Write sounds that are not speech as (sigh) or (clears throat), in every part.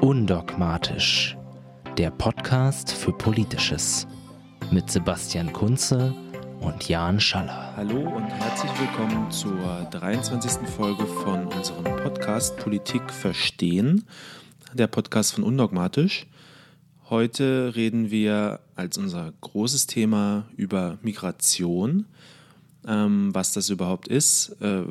Undogmatisch, der Podcast für Politisches mit Sebastian Kunze und Jan Schaller. Hallo und herzlich willkommen zur 23. Folge von unserem Podcast Politik verstehen, der Podcast von Undogmatisch. Heute reden wir als unser großes Thema über Migration, ähm, was das überhaupt ist, äh,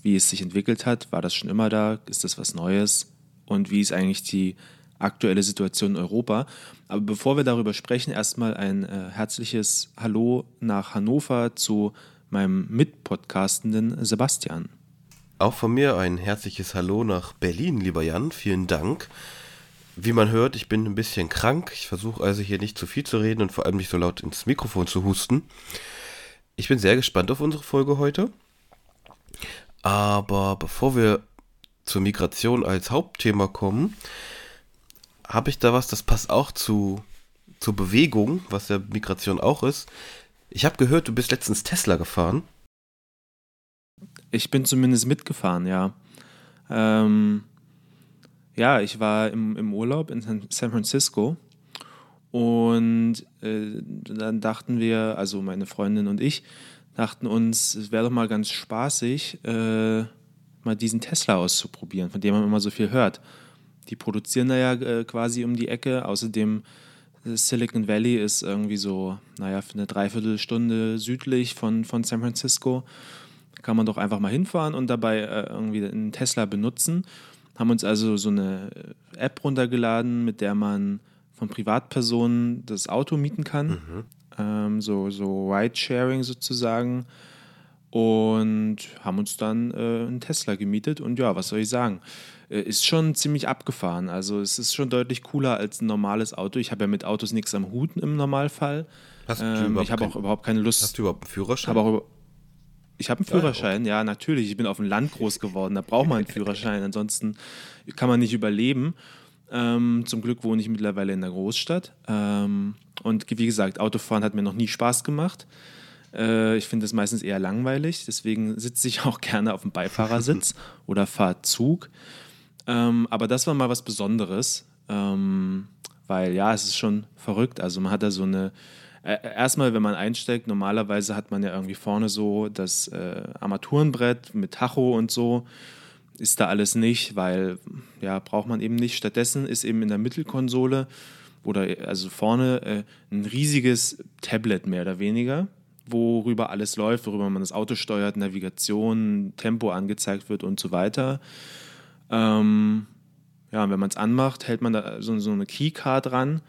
wie es sich entwickelt hat, war das schon immer da, ist das was Neues und wie ist eigentlich die aktuelle Situation in Europa. Aber bevor wir darüber sprechen, erstmal ein äh, herzliches Hallo nach Hannover zu meinem Mitpodcastenden Sebastian. Auch von mir ein herzliches Hallo nach Berlin, lieber Jan. Vielen Dank. Wie man hört, ich bin ein bisschen krank. Ich versuche also hier nicht zu viel zu reden und vor allem nicht so laut ins Mikrofon zu husten. Ich bin sehr gespannt auf unsere Folge heute. Aber bevor wir zur Migration als Hauptthema kommen, habe ich da was, das passt auch zu, zur Bewegung, was ja Migration auch ist. Ich habe gehört, du bist letztens Tesla gefahren. Ich bin zumindest mitgefahren, ja. Ähm, ja, ich war im, im Urlaub in San Francisco und äh, dann dachten wir, also meine Freundin und ich, dachten uns, es wäre doch mal ganz spaßig, äh, mal diesen Tesla auszuprobieren, von dem man immer so viel hört. Die produzieren da ja äh, quasi um die Ecke. Außerdem äh, Silicon Valley ist irgendwie so, naja, für eine Dreiviertelstunde südlich von, von San Francisco. Kann man doch einfach mal hinfahren und dabei äh, irgendwie einen Tesla benutzen. Haben uns also so eine äh, App runtergeladen, mit der man von Privatpersonen das Auto mieten kann. Mhm. Ähm, so, so Ride-Sharing sozusagen und haben uns dann äh, einen Tesla gemietet. Und ja, was soll ich sagen? Äh, ist schon ziemlich abgefahren. Also es ist schon deutlich cooler als ein normales Auto. Ich habe ja mit Autos nichts am Hut im Normalfall. Hast du ähm, ich habe auch überhaupt keine Lust. Hast du überhaupt einen Führerschein? Auch, ich habe einen Führerschein, ja, ja, natürlich. Ich bin auf dem Land groß geworden. Da braucht man einen Führerschein. (laughs) Ansonsten kann man nicht überleben. Ähm, zum Glück wohne ich mittlerweile in der Großstadt. Ähm, und wie gesagt, Autofahren hat mir noch nie Spaß gemacht. Äh, ich finde es meistens eher langweilig, deswegen sitze ich (laughs) auch gerne auf dem Beifahrersitz (laughs) oder fahre Zug. Ähm, aber das war mal was Besonderes, ähm, weil ja, es ist schon verrückt. Also man hat da so eine, äh, erstmal, wenn man einsteigt, normalerweise hat man ja irgendwie vorne so das äh, Armaturenbrett mit Tacho und so. Ist da alles nicht, weil ja, braucht man eben nicht. Stattdessen ist eben in der Mittelkonsole oder also vorne äh, ein riesiges Tablet mehr oder weniger worüber alles läuft, worüber man das Auto steuert, Navigation, Tempo angezeigt wird und so weiter. Ähm, ja, wenn man es anmacht, hält man da so, so eine Keycard dran.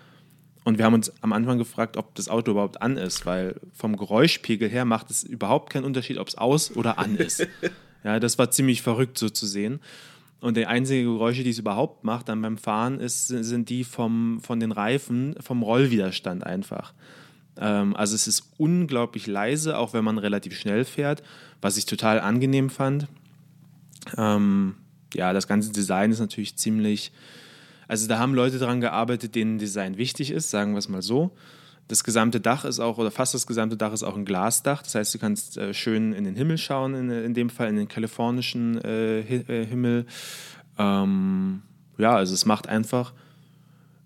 Und wir haben uns am Anfang gefragt, ob das Auto überhaupt an ist, weil vom Geräuschpegel her macht es überhaupt keinen Unterschied, ob es aus oder an ist. (laughs) ja, das war ziemlich verrückt so zu sehen. Und die einzigen Geräusche, die es überhaupt macht dann beim Fahren, ist, sind die vom, von den Reifen, vom Rollwiderstand einfach. Ähm, also es ist unglaublich leise, auch wenn man relativ schnell fährt, was ich total angenehm fand. Ähm, ja, das ganze Design ist natürlich ziemlich, also da haben Leute dran gearbeitet, denen Design wichtig ist, sagen wir es mal so. Das gesamte Dach ist auch, oder fast das gesamte Dach ist auch ein Glasdach. Das heißt, du kannst äh, schön in den Himmel schauen, in, in dem Fall in den kalifornischen äh, äh Himmel. Ähm, ja, also es macht einfach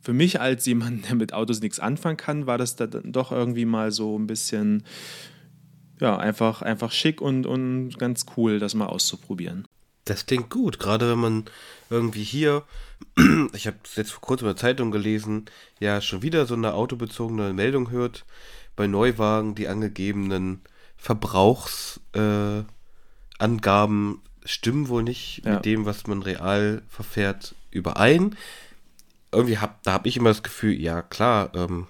für mich als jemand, der mit Autos nichts anfangen kann, war das dann doch irgendwie mal so ein bisschen, ja, einfach, einfach schick und, und ganz cool, das mal auszuprobieren. Das klingt gut, gerade wenn man irgendwie hier, (clears throat) ich habe es jetzt vor kurzem in der Zeitung gelesen, ja, schon wieder so eine autobezogene Meldung hört, bei Neuwagen die angegebenen Verbrauchsangaben äh, stimmen wohl nicht ja. mit dem, was man real verfährt, überein irgendwie hab, da habe ich immer das Gefühl, ja klar, ähm,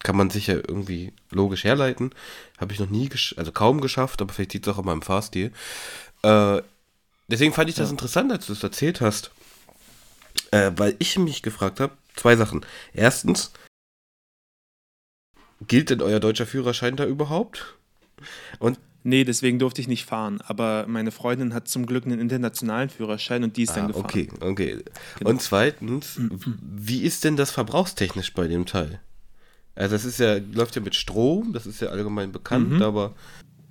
kann man sich ja irgendwie logisch herleiten. Habe ich noch nie, also kaum geschafft, aber vielleicht sieht es auch in meinem Fahrstil. Äh, deswegen fand ich das ja. interessant, als du es erzählt hast. Äh, weil ich mich gefragt habe, zwei Sachen. Erstens, gilt denn euer deutscher Führerschein da überhaupt? Und Nee, deswegen durfte ich nicht fahren. Aber meine Freundin hat zum Glück einen internationalen Führerschein und die ist ah, dann gefahren. Okay, okay. Genau. Und zweitens, wie ist denn das verbrauchstechnisch bei dem Teil? Also das ist ja, läuft ja mit Strom, das ist ja allgemein bekannt, mhm. aber.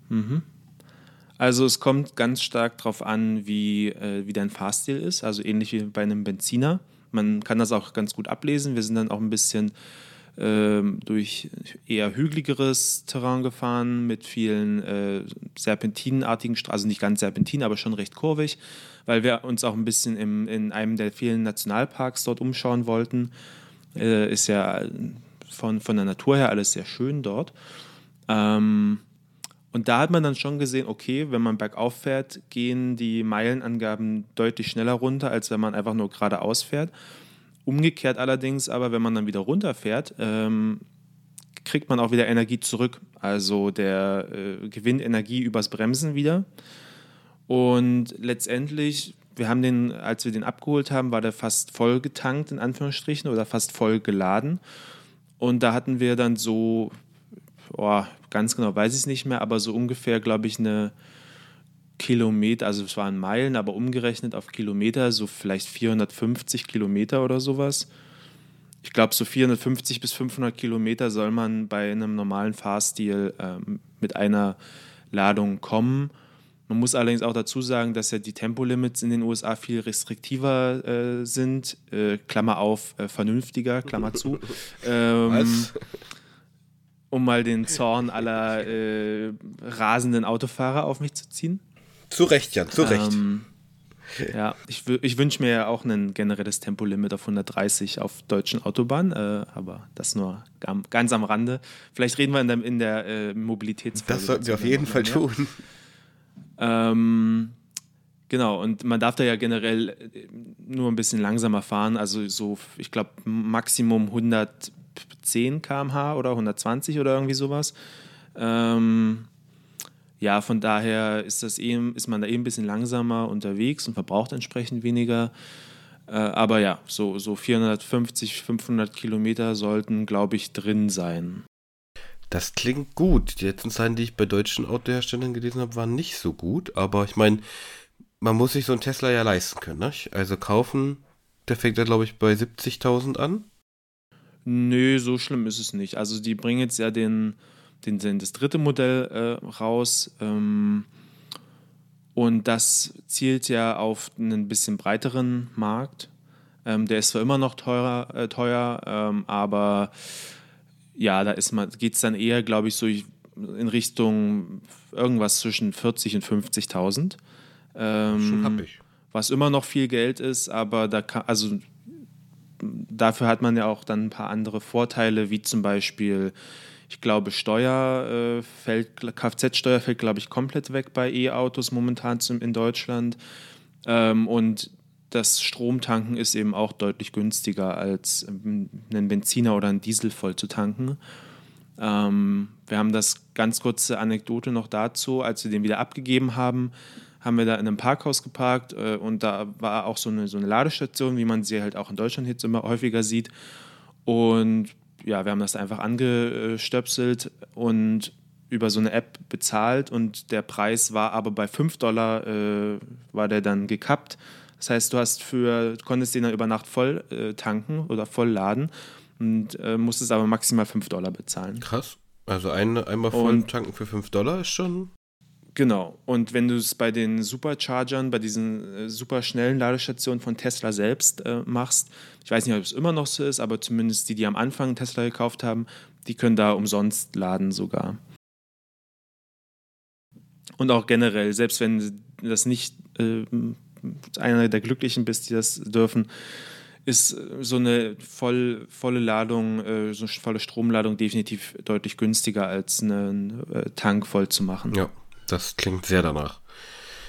Mhm. Also es kommt ganz stark darauf an, wie, äh, wie dein Fahrstil ist, also ähnlich wie bei einem Benziner. Man kann das auch ganz gut ablesen. Wir sind dann auch ein bisschen durch eher hügeligeres Terrain gefahren mit vielen äh, serpentinenartigen Straßen, also nicht ganz serpentin, aber schon recht kurvig, weil wir uns auch ein bisschen im, in einem der vielen Nationalparks dort umschauen wollten. Äh, ist ja von, von der Natur her alles sehr schön dort. Ähm, und da hat man dann schon gesehen, okay, wenn man bergauf fährt, gehen die Meilenangaben deutlich schneller runter, als wenn man einfach nur geradeaus fährt. Umgekehrt allerdings, aber wenn man dann wieder runterfährt, ähm, kriegt man auch wieder Energie zurück. Also der äh, gewinnt Energie übers Bremsen wieder. Und letztendlich, wir haben den, als wir den abgeholt haben, war der fast voll getankt, in Anführungsstrichen, oder fast voll geladen. Und da hatten wir dann so, oh, ganz genau weiß ich es nicht mehr, aber so ungefähr, glaube ich, eine Kilometer, also es waren Meilen, aber umgerechnet auf Kilometer, so vielleicht 450 Kilometer oder sowas. Ich glaube, so 450 bis 500 Kilometer soll man bei einem normalen Fahrstil ähm, mit einer Ladung kommen. Man muss allerdings auch dazu sagen, dass ja die Tempolimits in den USA viel restriktiver äh, sind. Äh, Klammer auf, äh, vernünftiger, Klammer zu. (laughs) Ähm, Was? Um mal den Zorn aller äh, rasenden Autofahrer auf mich zu ziehen. Zu Recht, Jan, zu Recht. Ähm, ja, ich, ich wünsche mir ja auch ein generelles Tempolimit auf 130 auf deutschen Autobahnen, äh, aber das nur ganz am Rande. Vielleicht reden wir in der, in der äh, Mobilitätsfolge. Das sollten wir auf jeden Fall tun. Ähm, genau, und man darf da ja generell äh, nur ein bisschen langsamer fahren, also so, ich glaube, Maximum 110 km/h oder 120 oder irgendwie sowas. Ähm, ja, von daher ist, das eh, ist man da eh ein bisschen langsamer unterwegs und verbraucht entsprechend weniger. Äh, aber ja, so, so 450, 500 Kilometer sollten, glaube ich, drin sein. Das klingt gut. Die letzten Zahlen, die ich bei deutschen Autoherstellern gelesen habe, waren nicht so gut. Aber ich meine, man muss sich so einen Tesla ja leisten können. Ne? Also kaufen, der fängt ja, glaube ich, bei 70.000 an. Nö, so schlimm ist es nicht. Also die bringen jetzt ja den den, das dritte Modell äh, raus. Ähm, und das zielt ja auf einen bisschen breiteren Markt. Ähm, der ist zwar immer noch teurer, äh, teuer, ähm, aber ja, da geht es dann eher, glaube ich, so in Richtung irgendwas zwischen 40 und 50.000. Ähm, Schon hab ich. Was immer noch viel Geld ist, aber da kann, also dafür hat man ja auch dann ein paar andere Vorteile, wie zum Beispiel ich glaube, Steuer äh, fällt, Kfz-Steuer fällt, glaube ich, komplett weg bei E-Autos momentan in Deutschland. Ähm, und das Stromtanken ist eben auch deutlich günstiger als ähm, einen Benziner oder einen Diesel voll zu tanken. Ähm, wir haben das ganz kurze Anekdote noch dazu, als wir den wieder abgegeben haben, haben wir da in einem Parkhaus geparkt äh, und da war auch so eine, so eine Ladestation, wie man sie halt auch in Deutschland jetzt immer häufiger sieht. Und ja, wir haben das einfach angestöpselt und über so eine App bezahlt und der Preis war aber bei 5 Dollar äh, war der dann gekappt. Das heißt, du hast für, konntest den dann über Nacht voll äh, tanken oder voll laden und äh, musstest aber maximal 5 Dollar bezahlen. Krass. Also ein, einmal voll und, tanken für 5 Dollar ist schon Genau. Und wenn du es bei den Superchargern, bei diesen äh, super schnellen Ladestationen von Tesla selbst äh, machst, ich weiß nicht, ob es immer noch so ist, aber zumindest die, die am Anfang Tesla gekauft haben, die können da umsonst laden sogar. Und auch generell, selbst wenn das nicht äh, einer der Glücklichen bist, die das dürfen, ist so eine voll, volle Ladung, äh, so eine volle Stromladung definitiv deutlich günstiger als einen äh, Tank voll zu machen. Ja, das klingt sehr danach.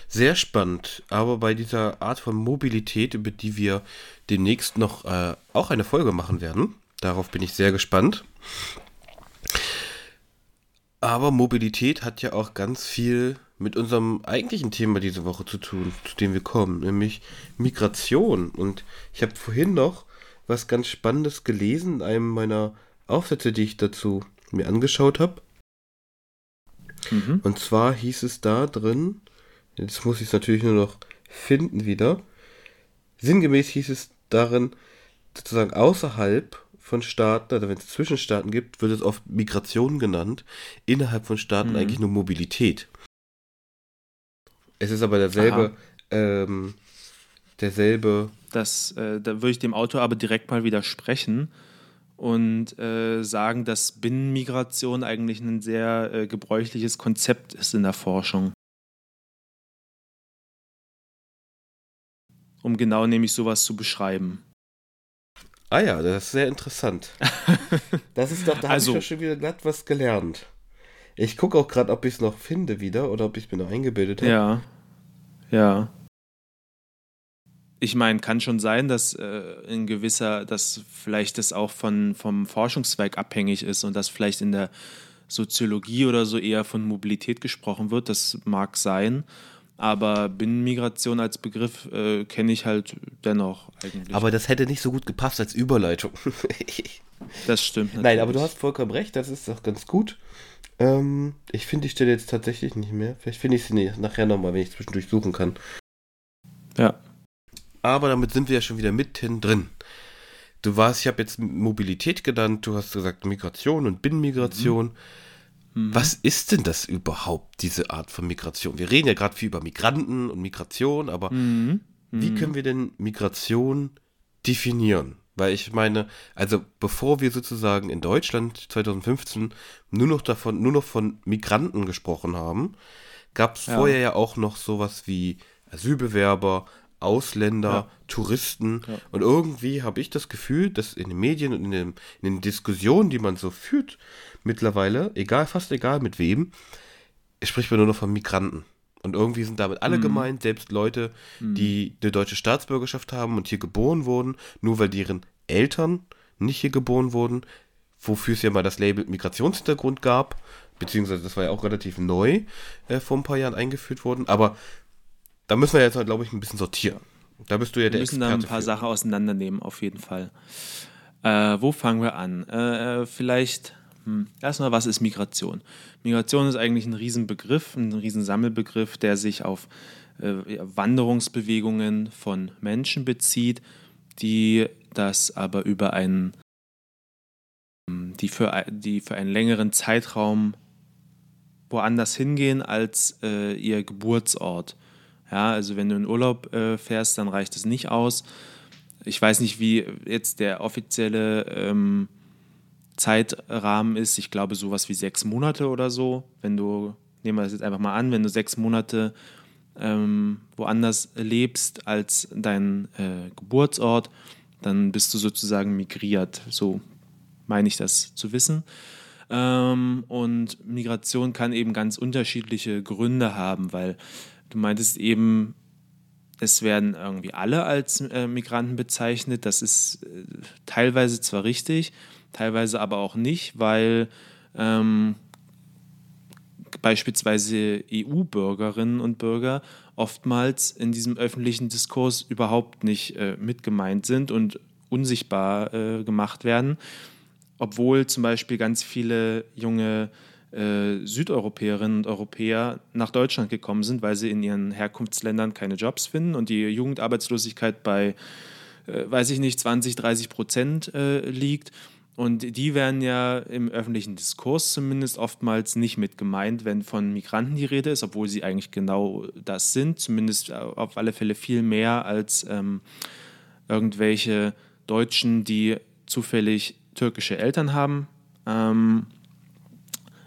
Sehr spannend, aber bei dieser Art von Mobilität, über die wir demnächst noch äh, auch eine Folge machen werden, darauf bin ich sehr gespannt. Aber Mobilität hat ja auch ganz viel mit unserem eigentlichen Thema diese Woche zu tun, zu dem wir kommen, nämlich Migration. Und ich habe vorhin noch was ganz Spannendes gelesen in einem meiner Aufsätze, die ich dazu mir angeschaut habe. Mhm. Und zwar hieß es da drin, jetzt muss ich es natürlich nur noch finden wieder. Sinngemäß hieß es darin, sozusagen außerhalb von Staaten, also wenn es Zwischenstaaten gibt, wird es oft Migration genannt. Innerhalb von Staaten mhm. eigentlich nur Mobilität. Es ist aber derselbe, ähm, derselbe Das, äh, da würde ich dem Autor aber direkt mal widersprechen und äh, sagen, dass Binnenmigration eigentlich ein sehr äh, gebräuchliches Konzept ist in der Forschung. Um genau nämlich sowas zu beschreiben. Ah ja, das ist sehr interessant. (laughs) Das ist doch, da Also- habe ich schon wieder glatt was gelernt. Ich gucke auch gerade, ob ich es noch finde wieder oder ob ich es mir noch eingebildet habe. Ja. Ja. Ich meine, kann schon sein, dass äh, in gewisser, dass vielleicht das auch von, vom Forschungszweig abhängig ist und dass vielleicht in der Soziologie oder so eher von Mobilität gesprochen wird. Das mag sein. Aber Binnenmigration als Begriff äh, kenne ich halt dennoch eigentlich. Aber das hätte nicht so gut gepasst als Überleitung. (laughs) das stimmt. Nein, aber du natürlich. hast vollkommen recht, das ist doch ganz gut. Ähm, ich finde die Stelle jetzt tatsächlich nicht mehr. Vielleicht finde ich sie nachher nochmal, wenn ich zwischendurch suchen kann. Ja. Aber damit sind wir ja schon wieder mitten drin. Du warst, ich habe jetzt Mobilität genannt, du hast gesagt Migration und Binnenmigration. Mhm. Was ist denn das überhaupt, diese Art von Migration? Wir reden ja gerade viel über Migranten und Migration, aber Mhm. wie Mhm. können wir denn Migration definieren? Weil ich meine, also bevor wir sozusagen in Deutschland 2015 nur noch davon, nur noch von Migranten gesprochen haben, gab es Ja. vorher ja auch noch sowas wie Asylbewerber, Ausländer, Ja. Touristen. Ja. Und irgendwie habe ich das Gefühl, dass in den Medien und in, dem, in den Diskussionen, die man so führt, mittlerweile, egal, fast egal mit wem, spricht man nur noch von Migranten. Und irgendwie sind damit alle Mhm. gemeint, selbst Leute, die eine deutsche Staatsbürgerschaft haben und hier geboren wurden, nur weil deren Eltern nicht hier geboren wurden, wofür es ja mal das Label Migrationshintergrund gab, beziehungsweise das war ja auch relativ neu äh, vor ein paar Jahren eingeführt worden, aber da müssen wir jetzt, halt, glaube ich, ein bisschen sortieren. Da bist du ja Wir der müssen da ein paar für. Sachen auseinandernehmen, auf jeden Fall. Äh, wo fangen wir an? Äh, äh, vielleicht hm, erstmal, was ist Migration? Migration ist eigentlich ein Riesenbegriff, ein Riesensammelbegriff, der sich auf äh, Wanderungsbewegungen von Menschen bezieht, die das aber über einen, hm, die für, die für einen längeren Zeitraum woanders hingehen als äh, ihr Geburtsort. Ja, also wenn du in Urlaub äh, fährst, dann reicht es nicht aus. Ich weiß nicht, wie jetzt der offizielle ähm, Zeitrahmen ist. Ich glaube, sowas wie sechs Monate oder so. Wenn du, nehmen wir das jetzt einfach mal an, wenn du sechs Monate ähm, woanders lebst als dein äh, Geburtsort, dann bist du sozusagen migriert. So meine ich das zu wissen. Ähm, und Migration kann eben ganz unterschiedliche Gründe haben, weil du meintest eben, es werden irgendwie alle als äh, Migranten bezeichnet. Das ist äh, teilweise zwar richtig, teilweise aber auch nicht, weil ähm, beispielsweise EU-Bürgerinnen und Bürger oftmals in diesem öffentlichen Diskurs überhaupt nicht äh, mit gemeint sind und unsichtbar äh, gemacht werden, obwohl zum Beispiel ganz viele junge äh, Südeuropäerinnen und Europäer nach Deutschland gekommen sind, weil sie in ihren Herkunftsländern keine Jobs finden und die Jugendarbeitslosigkeit bei, äh, weiß ich nicht, 20, 30 Prozent äh, liegt. Und die werden ja im öffentlichen Diskurs zumindest oftmals nicht mit gemeint, wenn von Migranten die Rede ist, obwohl sie eigentlich genau das sind, zumindest auf alle Fälle viel mehr als ähm, irgendwelche Deutschen, die zufällig türkische Eltern haben. Ähm,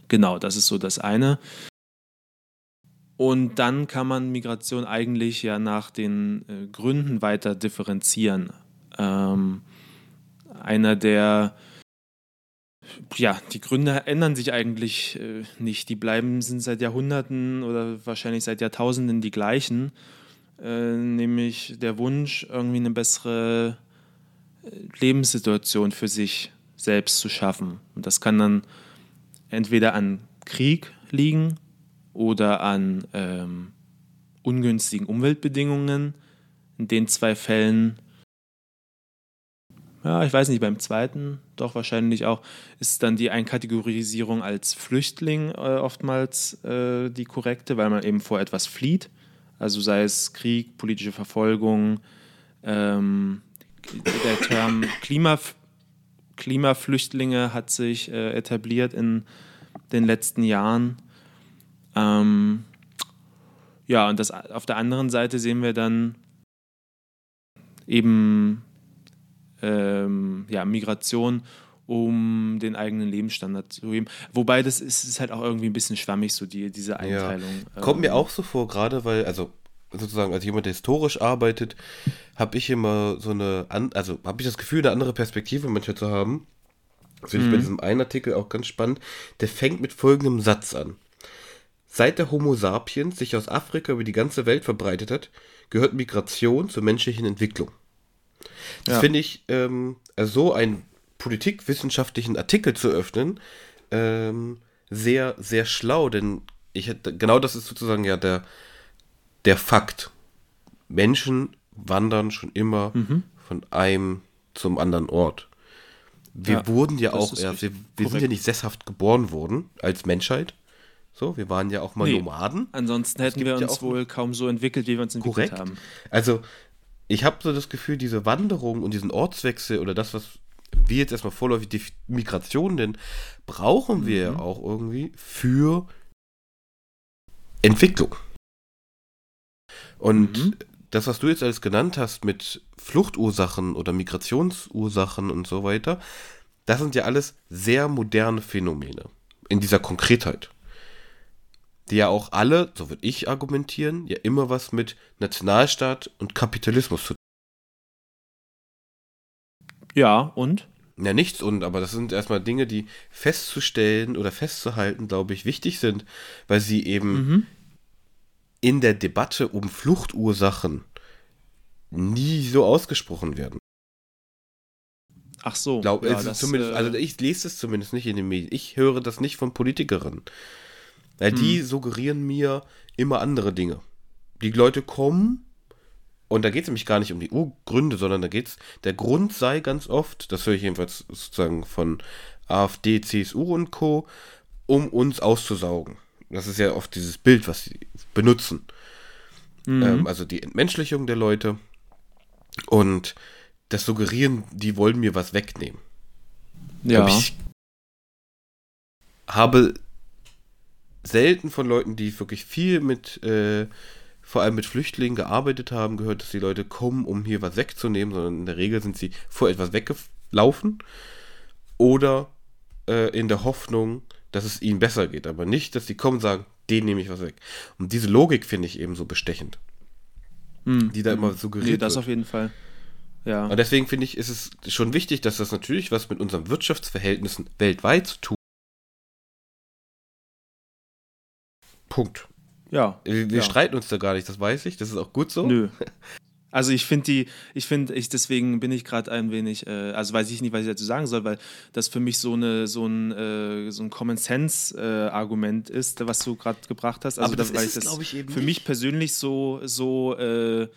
genau, das ist so das eine. Und dann kann man Migration eigentlich ja nach den äh, Gründen weiter differenzieren. Ähm, einer der, ja, die Gründe ändern sich eigentlich äh, nicht. Die bleiben, sind seit Jahrhunderten oder wahrscheinlich seit Jahrtausenden die gleichen. Äh, nämlich der Wunsch, irgendwie eine bessere äh, Lebenssituation für sich selbst zu schaffen. Und das kann dann entweder an Krieg liegen oder an ähm, ungünstigen Umweltbedingungen. In den zwei Fällen, ja, ich weiß nicht, beim zweiten doch wahrscheinlich auch, ist dann die Einkategorisierung als Flüchtling äh, oftmals äh, die korrekte, weil man eben vor etwas flieht. Also sei es Krieg, politische Verfolgung, ähm, der Term Klimaf Klimaflüchtlinge hat sich äh, etabliert in den letzten Jahren. Ähm, ja, und das, auf der anderen Seite sehen wir dann eben ähm, ja, Migration, um den eigenen Lebensstandard zu heben. Wobei das ist, ist halt auch irgendwie ein bisschen schwammig, so die, diese Einteilung. Ja. Kommt mir ähm, auch so vor, gerade weil, also sozusagen als jemand, der historisch arbeitet, habe ich immer so eine, also habe ich das Gefühl, eine andere Perspektive manchmal zu haben. Das finde ich bei mhm. diesem einen Artikel auch ganz spannend. Der fängt mit folgendem Satz an. Seit der Homo sapiens sich aus Afrika über die ganze Welt verbreitet hat, gehört Migration zur menschlichen Entwicklung. Das ja. finde ich, ähm, also so einen politikwissenschaftlichen Artikel zu öffnen, ähm, sehr, sehr schlau, denn ich hätte, genau das ist sozusagen ja der, der Fakt. Menschen wandern schon immer mhm. von einem zum anderen Ort. Wir ja, wir auch erst, wir, wir sind ja nicht sesshaft geboren worden als Menschheit. So, wir waren ja auch mal nee, Nomaden. Ansonsten hätten wir uns ja wohl kaum so entwickelt, wie wir uns entwickelt korrekt. haben. Also, ich habe so das Gefühl, diese Wanderung und diesen Ortswechsel oder das, was wir jetzt erstmal vorläufig die Migration nennen, brauchen wir mhm. auch irgendwie für Entwicklung. Und mhm. das, was du jetzt alles genannt hast mit Fluchtursachen oder Migrationsursachen und so weiter, das sind ja alles sehr moderne Phänomene in dieser Konkretheit. Die ja auch alle, so würde ich argumentieren, ja immer was mit Nationalstaat und Kapitalismus zu tun. Ja, und? Ja, nichts und, aber das sind erstmal Dinge, die festzustellen oder festzuhalten, glaube ich, wichtig sind, weil sie eben mhm in der Debatte um Fluchtursachen nie so ausgesprochen werden. Ach so. Glaub, ja, also, das, zumindest, also äh, ich lese es zumindest nicht in den Medien. Ich höre das nicht von Politikerinnen. Weil hm. die suggerieren mir immer andere Dinge. Die Leute kommen und da geht es nämlich gar nicht um die Urgründe, sondern da geht es, der Grund sei ganz oft, das höre ich jedenfalls sozusagen von AfD, CSU und Co., um uns auszusaugen. Das ist ja oft dieses Bild, was sie benutzen. Mhm. Ähm, also die Entmenschlichung der Leute und das Suggerieren, die wollen mir was wegnehmen. Ja. Ich habe selten von Leuten, die wirklich viel mit, äh, vor allem mit Flüchtlingen gearbeitet haben, gehört, dass die Leute kommen, um hier was wegzunehmen, sondern in der Regel sind sie vor etwas weggelaufen oder äh, in der Hoffnung, dass es ihnen besser geht, aber nicht, dass sie kommen und sagen, den nehme ich was weg. Und diese Logik finde ich eben so bestechend. Hm. Die da immer suggeriert nee, das wird. auf jeden Fall. Ja. Und deswegen finde ich, ist es schon wichtig, dass das natürlich was mit unseren Wirtschaftsverhältnissen weltweit zu tun Punkt. Ja. Wir, wir ja. streiten uns da gar nicht, das weiß ich, das ist auch gut so. Nö. (laughs) Also ich finde die, ich finde, ich deswegen bin ich gerade ein wenig, äh, also weiß ich nicht, was ich dazu sagen soll, weil das für mich so eine, so ein, äh, so ein Common Sense äh, Argument ist, was du gerade gebracht hast. Also Aber das, das ist es, ich, für nicht. mich persönlich so, so äh,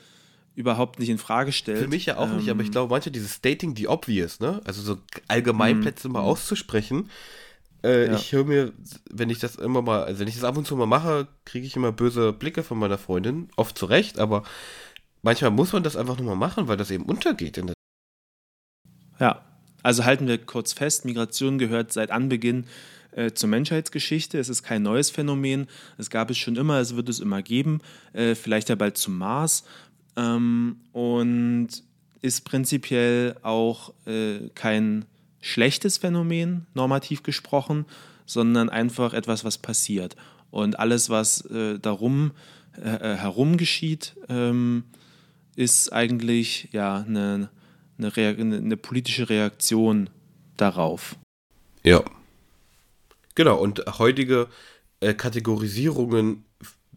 überhaupt nicht in Frage stellt. Für mich ja auch ähm, nicht, aber ich ähm, glaube, manche dieses Stating the obvious, ne? Also so Allgemeinplätze mal mhm. auszusprechen. Äh, ja. Ich höre mir, wenn ich das immer mal, also wenn ich das ab und zu mal mache, kriege ich immer böse Blicke von meiner Freundin, oft zurecht, aber manchmal muss man das einfach nur mal machen, weil das eben untergeht. In der ja, also halten wir kurz fest, Migration gehört seit Anbeginn äh, zur Menschheitsgeschichte. Es ist kein neues Phänomen. Es gab es schon immer, es wird es immer geben. Äh, vielleicht ja bald zum Mars. Ähm, und ist prinzipiell auch äh, kein schlechtes Phänomen, normativ gesprochen, sondern einfach etwas, was passiert. Und alles, was äh, darum äh, äh herum geschieht, ähm, ist eigentlich ja eine, eine, eine politische Reaktion darauf. Ja. Genau, und heutige äh, Kategorisierungen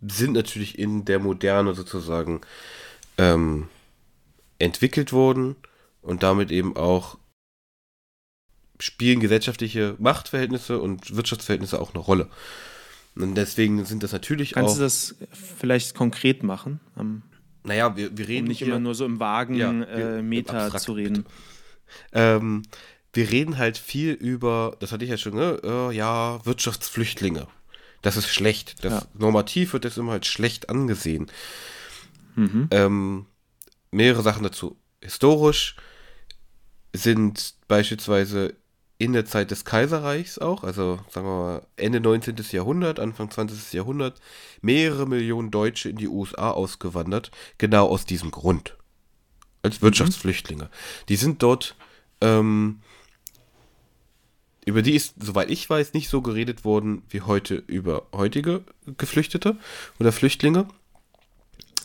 sind natürlich in der Moderne sozusagen ähm, entwickelt worden und damit eben auch spielen gesellschaftliche Machtverhältnisse und Wirtschaftsverhältnisse auch eine Rolle. Und deswegen sind das natürlich Kannst auch. Kannst du das vielleicht konkret machen? Am naja, wir, wir reden. Um nicht hier, immer nur so im vagen ja, äh, Meta zu reden. Ähm, wir reden halt viel über, das hatte ich ja schon, ne? Äh, ja, Wirtschaftsflüchtlinge. Das ist schlecht. Das ja. Normativ wird das immer halt schlecht angesehen. Mhm. Ähm, mehrere Sachen dazu. Historisch sind beispielsweise in der Zeit des Kaiserreichs auch, also sagen wir mal Ende 19. Jahrhundert, Anfang 20. Jahrhundert, mehrere Millionen Deutsche in die USA ausgewandert, genau aus diesem Grund. als Wirtschaftsflüchtlinge. Die sind dort, ähm, über die ist, soweit ich weiß, nicht so geredet worden wie heute über heutige Geflüchtete oder Flüchtlinge.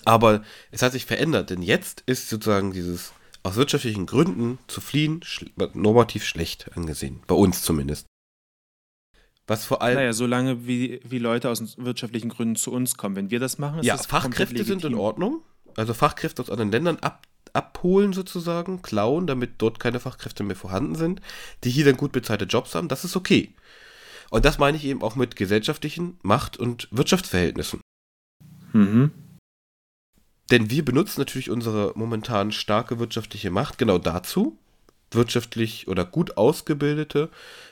Aber es hat sich verändert, denn jetzt ist sozusagen dieses aus wirtschaftlichen Gründen zu fliehen schl normativ schlecht angesehen. Bei uns zumindest. Was vor allem. Naja, solange wie, wie Leute aus wirtschaftlichen Gründen zu uns kommen. Wenn wir das machen, ist ja, das Fachkräfte sind in Ordnung. Also Fachkräfte aus anderen Ländern ab, abholen sozusagen, klauen, damit dort keine Fachkräfte mehr vorhanden sind, die hier dann gut bezahlte Jobs haben, das ist okay. Und das meine ich eben auch mit gesellschaftlichen Macht- und Wirtschaftsverhältnissen. Mhm. Denn wir benutzen natürlich unsere momentan starke wirtschaftliche Macht genau dazu, wirtschaftlich oder gut ausgebildete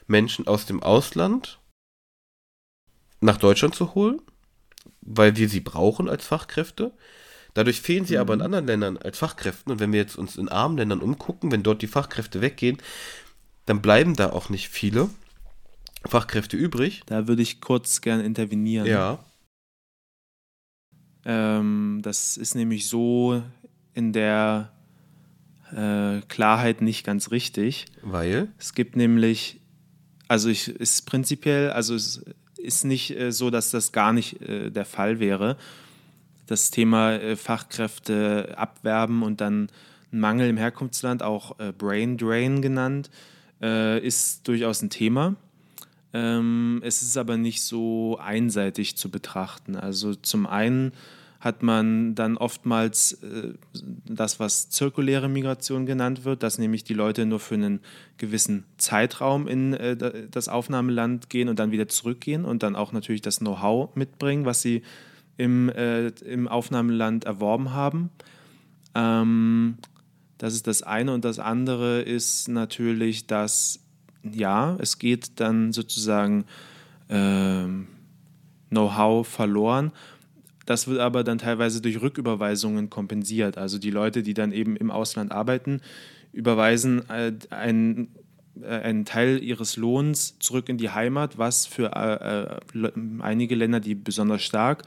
Menschen aus dem Ausland nach Deutschland zu holen, weil wir sie brauchen als Fachkräfte. Dadurch fehlen sie aber in mhm. anderen Ländern als Fachkräften. Und wenn wir jetzt uns in armen Ländern umgucken, wenn dort die Fachkräfte weggehen, dann bleiben da auch nicht viele Fachkräfte übrig. Da würde ich kurz gern intervenieren. Ja. Ähm, das ist nämlich so in der äh, Klarheit nicht ganz richtig. Weil? Es gibt nämlich, also ich, ist prinzipiell, also es ist nicht äh, so, dass das gar nicht äh, der Fall wäre. Das Thema äh, Fachkräfte abwerben und dann Mangel im Herkunftsland, auch äh, Brain Drain genannt, äh, ist durchaus ein Thema. Ähm, es ist aber nicht so einseitig zu betrachten. Also zum einen hat man dann oftmals äh, das, was zirkuläre Migration genannt wird, dass nämlich die Leute nur für einen gewissen Zeitraum in äh, das Aufnahmeland gehen und dann wieder zurückgehen und dann auch natürlich das Know-how mitbringen, was sie im, äh, im Aufnahmeland erworben haben. Ähm, das ist das eine und das andere ist natürlich, dass ja, es geht dann sozusagen ähm, Know-how verloren das wird aber dann teilweise durch Rücküberweisungen kompensiert. Also die Leute, die dann eben im Ausland arbeiten, überweisen äh, einen, äh, einen Teil ihres Lohns zurück in die Heimat, was für äh, einige Länder, die besonders stark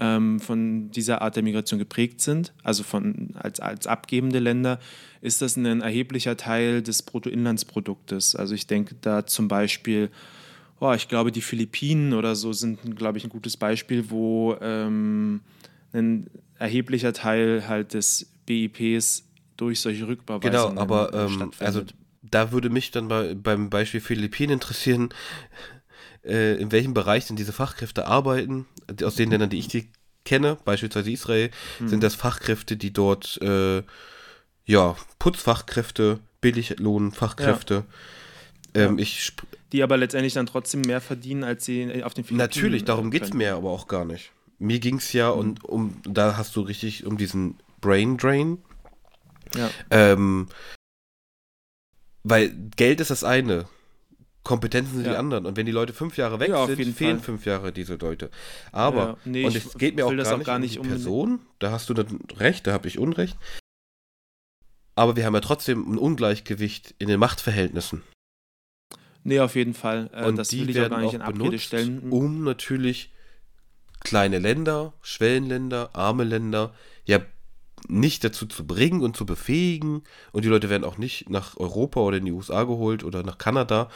ähm, von dieser Art der Migration geprägt sind, also von, als, als abgebende Länder, ist das ein erheblicher Teil des Bruttoinlandsproduktes. Also ich denke da zum Beispiel oh, ich glaube, die Philippinen oder so sind, glaube ich, ein gutes Beispiel, wo ähm, ein erheblicher Teil halt des BIPs durch solche Rücküberweisungen Genau, aber ähm, also da würde mich dann bei, beim Beispiel Philippinen interessieren, äh, in welchem Bereich denn diese Fachkräfte arbeiten, aus den Ländern, die ich die kenne, beispielsweise Israel, hm. sind das Fachkräfte, die dort äh, ja, Putzfachkräfte, Billiglohnfachkräfte. Ja. Ähm, ich die aber letztendlich dann trotzdem mehr verdienen, als sie auf den Philippinen Natürlich, darum geht es mir aber auch gar nicht. Mir ging es ja, mhm. und um, da hast du richtig um diesen Brain Drain. Ja. Ähm, weil Geld ist das eine. Kompetenzen sind ja. die anderen. Und wenn die Leute fünf Jahre weg ja, sind, fehlen Fall. fünf Jahre diese Leute. Aber, ja, nee, und es geht mir auch gar, auch gar, nicht um die Person, da hast du dann recht, da habe ich Unrecht. Aber wir haben ja trotzdem ein Ungleichgewicht in den Machtverhältnissen. Nee, auf jeden Fall. Äh, und das die will ich auch gar nicht in Abrede stellen. Um natürlich kleine Länder, Schwellenländer, arme Länder, ja nicht dazu zu bringen und zu befähigen. Und die Leute werden auch nicht nach Europa oder in die USA geholt oder nach Kanada,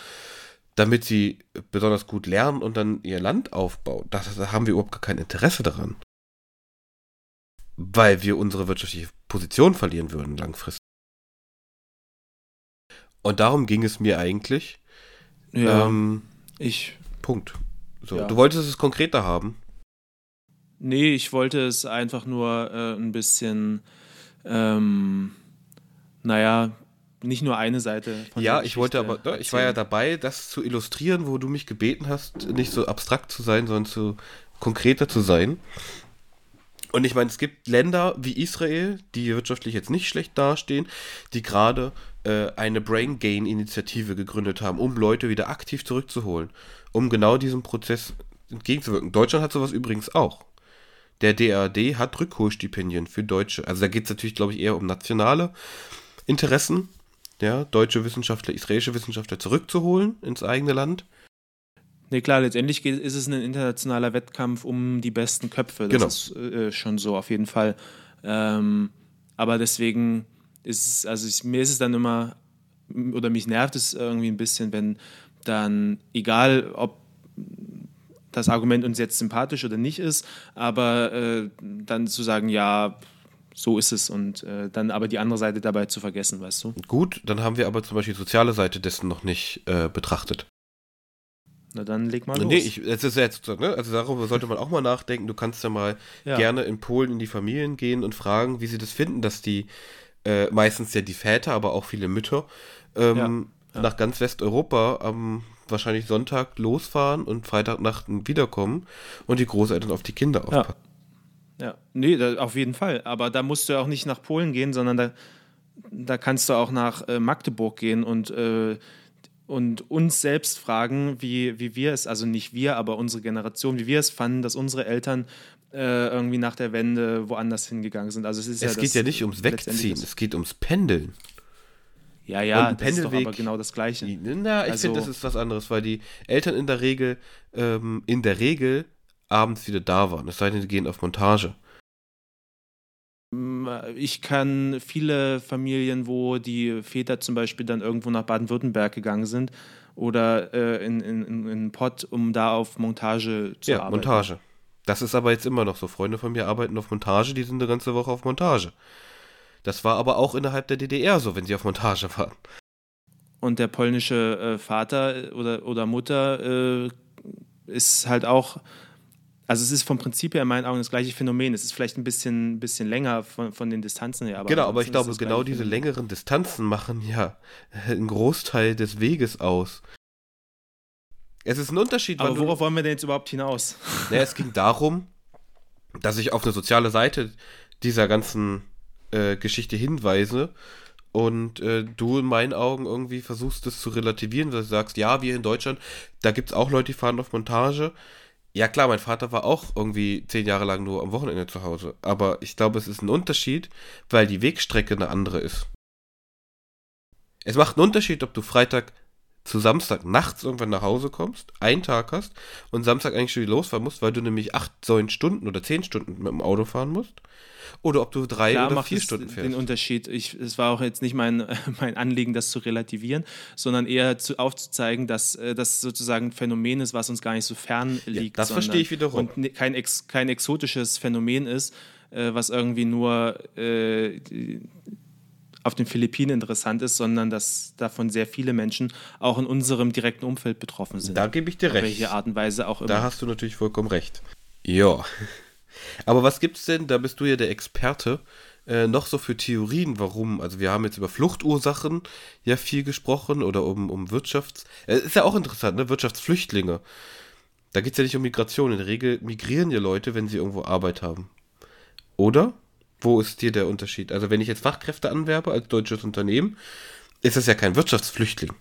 damit sie besonders gut lernen und dann ihr Land aufbauen. Das, da haben wir überhaupt kein Interesse daran. Weil wir unsere wirtschaftliche Position verlieren würden langfristig. Und darum ging es mir eigentlich, ja, ähm, ich. Punkt. So, ja. Du wolltest es konkreter haben? Nee, ich wollte es einfach nur äh, ein bisschen, ähm, naja, nicht nur eine Seite. ja, ich wollte aber, erzählen. ich war ja dabei, das zu illustrieren, wo du mich gebeten hast, nicht so abstrakt zu sein, sondern zu konkreter zu sein. Und ich meine, es gibt Länder wie Israel, die wirtschaftlich jetzt nicht schlecht dastehen, die gerade äh, eine Brain Gain Initiative gegründet haben, um Leute wieder aktiv zurückzuholen, um genau diesem Prozess entgegenzuwirken. Deutschland hat sowas übrigens auch. Der DRD hat Rückholstipendien für Deutsche. Also da geht es natürlich, glaube ich, eher um nationale Interessen, ja, deutsche Wissenschaftler, israelische Wissenschaftler zurückzuholen ins eigene Land. Nee, klar, letztendlich geht, ist es ein internationaler Wettkampf um die besten Köpfe. Das genau. ist äh, schon so, auf jeden Fall. Ähm, aber deswegen ist also ich, mir ist es dann immer oder mich nervt es irgendwie ein bisschen, wenn dann egal ob das Argument uns jetzt sympathisch oder nicht ist, aber äh, dann zu sagen, ja, so ist es und äh, dann aber die andere Seite dabei zu vergessen, weißt du? Gut, dann haben wir aber zum Beispiel die soziale Seite dessen noch nicht äh, betrachtet. Na dann leg mal los. Nee, ich, es ist ja jetzt, ne? also darüber sollte man auch mal nachdenken. Du kannst ja mal ja. gerne in Polen in die Familien gehen und fragen, wie sie das finden, dass die äh, meistens ja die Väter, aber auch viele Mütter ähm, ja. Ja. nach ganz Westeuropa am wahrscheinlich Sonntag losfahren und Freitagnacht wiederkommen und die Großeltern auf die Kinder aufpassen. Ja, ja. nee, da, auf jeden Fall. Aber da musst du ja auch nicht nach Polen gehen, sondern da, da kannst du auch nach äh, Magdeburg gehen und äh, und uns selbst fragen, wie, wie wir es, also nicht wir, aber unsere Generation, wie wir es fanden, dass unsere Eltern äh, irgendwie nach der Wende woanders hingegangen sind. Also es ist es ja geht ja nicht ums Wegziehen, es geht ums Pendeln. Ja, ja, das ist doch aber genau das Gleiche. Na, ich also, finde, das ist was anderes, weil die Eltern in der Regel, ähm, in der Regel abends wieder da waren. Es sei denn, sie gehen auf Montage. Ich kann viele Familien, wo die Väter zum Beispiel dann irgendwo nach Baden-Württemberg gegangen sind oder äh, in, in, in Pott, um da auf Montage zu ja, arbeiten. Montage. Das ist aber jetzt immer noch so. Freunde von mir arbeiten auf Montage, die sind eine ganze Woche auf Montage. Das war aber auch innerhalb der DDR so, wenn sie auf Montage waren. Und der polnische äh, Vater oder, oder Mutter äh, ist halt auch also es ist vom Prinzip her in meinen Augen das gleiche Phänomen. Es ist vielleicht ein bisschen, bisschen länger von, von den Distanzen her. Aber genau, aber ich glaube, genau diese Phänomen. längeren Distanzen machen ja einen Großteil des Weges aus. Es ist ein Unterschied. Aber worauf wollen wir denn jetzt überhaupt hinaus? Naja, es ging darum, dass ich auf eine soziale Seite dieser ganzen äh, Geschichte hinweise und äh, du in meinen Augen irgendwie versuchst, das zu relativieren, dass du sagst, ja, wir in Deutschland, da gibt es auch Leute, die fahren auf Montage ja klar, mein Vater war auch irgendwie zehn Jahre lang nur am Wochenende zu Hause. Aber ich glaube, es ist ein Unterschied, weil die Wegstrecke eine andere ist. Es macht einen Unterschied, ob du Freitag zu Samstag nachts irgendwann nach Hause kommst, einen Tag hast und Samstag eigentlich schon wieder losfahren musst, weil du nämlich acht, neun Stunden oder zehn Stunden mit dem Auto fahren musst oder ob du drei Klar oder vier Stunden fährst. den Unterschied. Ich, es war auch jetzt nicht mein, (laughs) mein Anliegen, das zu relativieren, sondern eher zu, aufzuzeigen, dass äh, das sozusagen ein Phänomen ist, was uns gar nicht so fern liegt. Ja, das verstehe ich wiederum. Und kein, ex, kein exotisches Phänomen ist, äh, was irgendwie nur äh, auf den Philippinen interessant ist, sondern dass davon sehr viele Menschen auch in unserem direkten Umfeld betroffen sind. Da gebe ich dir recht. Welche Art und Weise auch immer. Da hast du natürlich vollkommen recht. Ja. Aber was gibt's denn, da bist du ja der Experte, äh, noch so für Theorien, warum? Also wir haben jetzt über Fluchtursachen ja viel gesprochen oder um, um Wirtschafts... Äh, ist ja auch interessant, ne? Wirtschaftsflüchtlinge. Da geht es ja nicht um Migration. In der Regel migrieren ja Leute, wenn sie irgendwo Arbeit haben. Oder? Wo ist hier der Unterschied? Also wenn ich jetzt Fachkräfte anwerbe als deutsches Unternehmen, ist das ja kein Wirtschaftsflüchtling.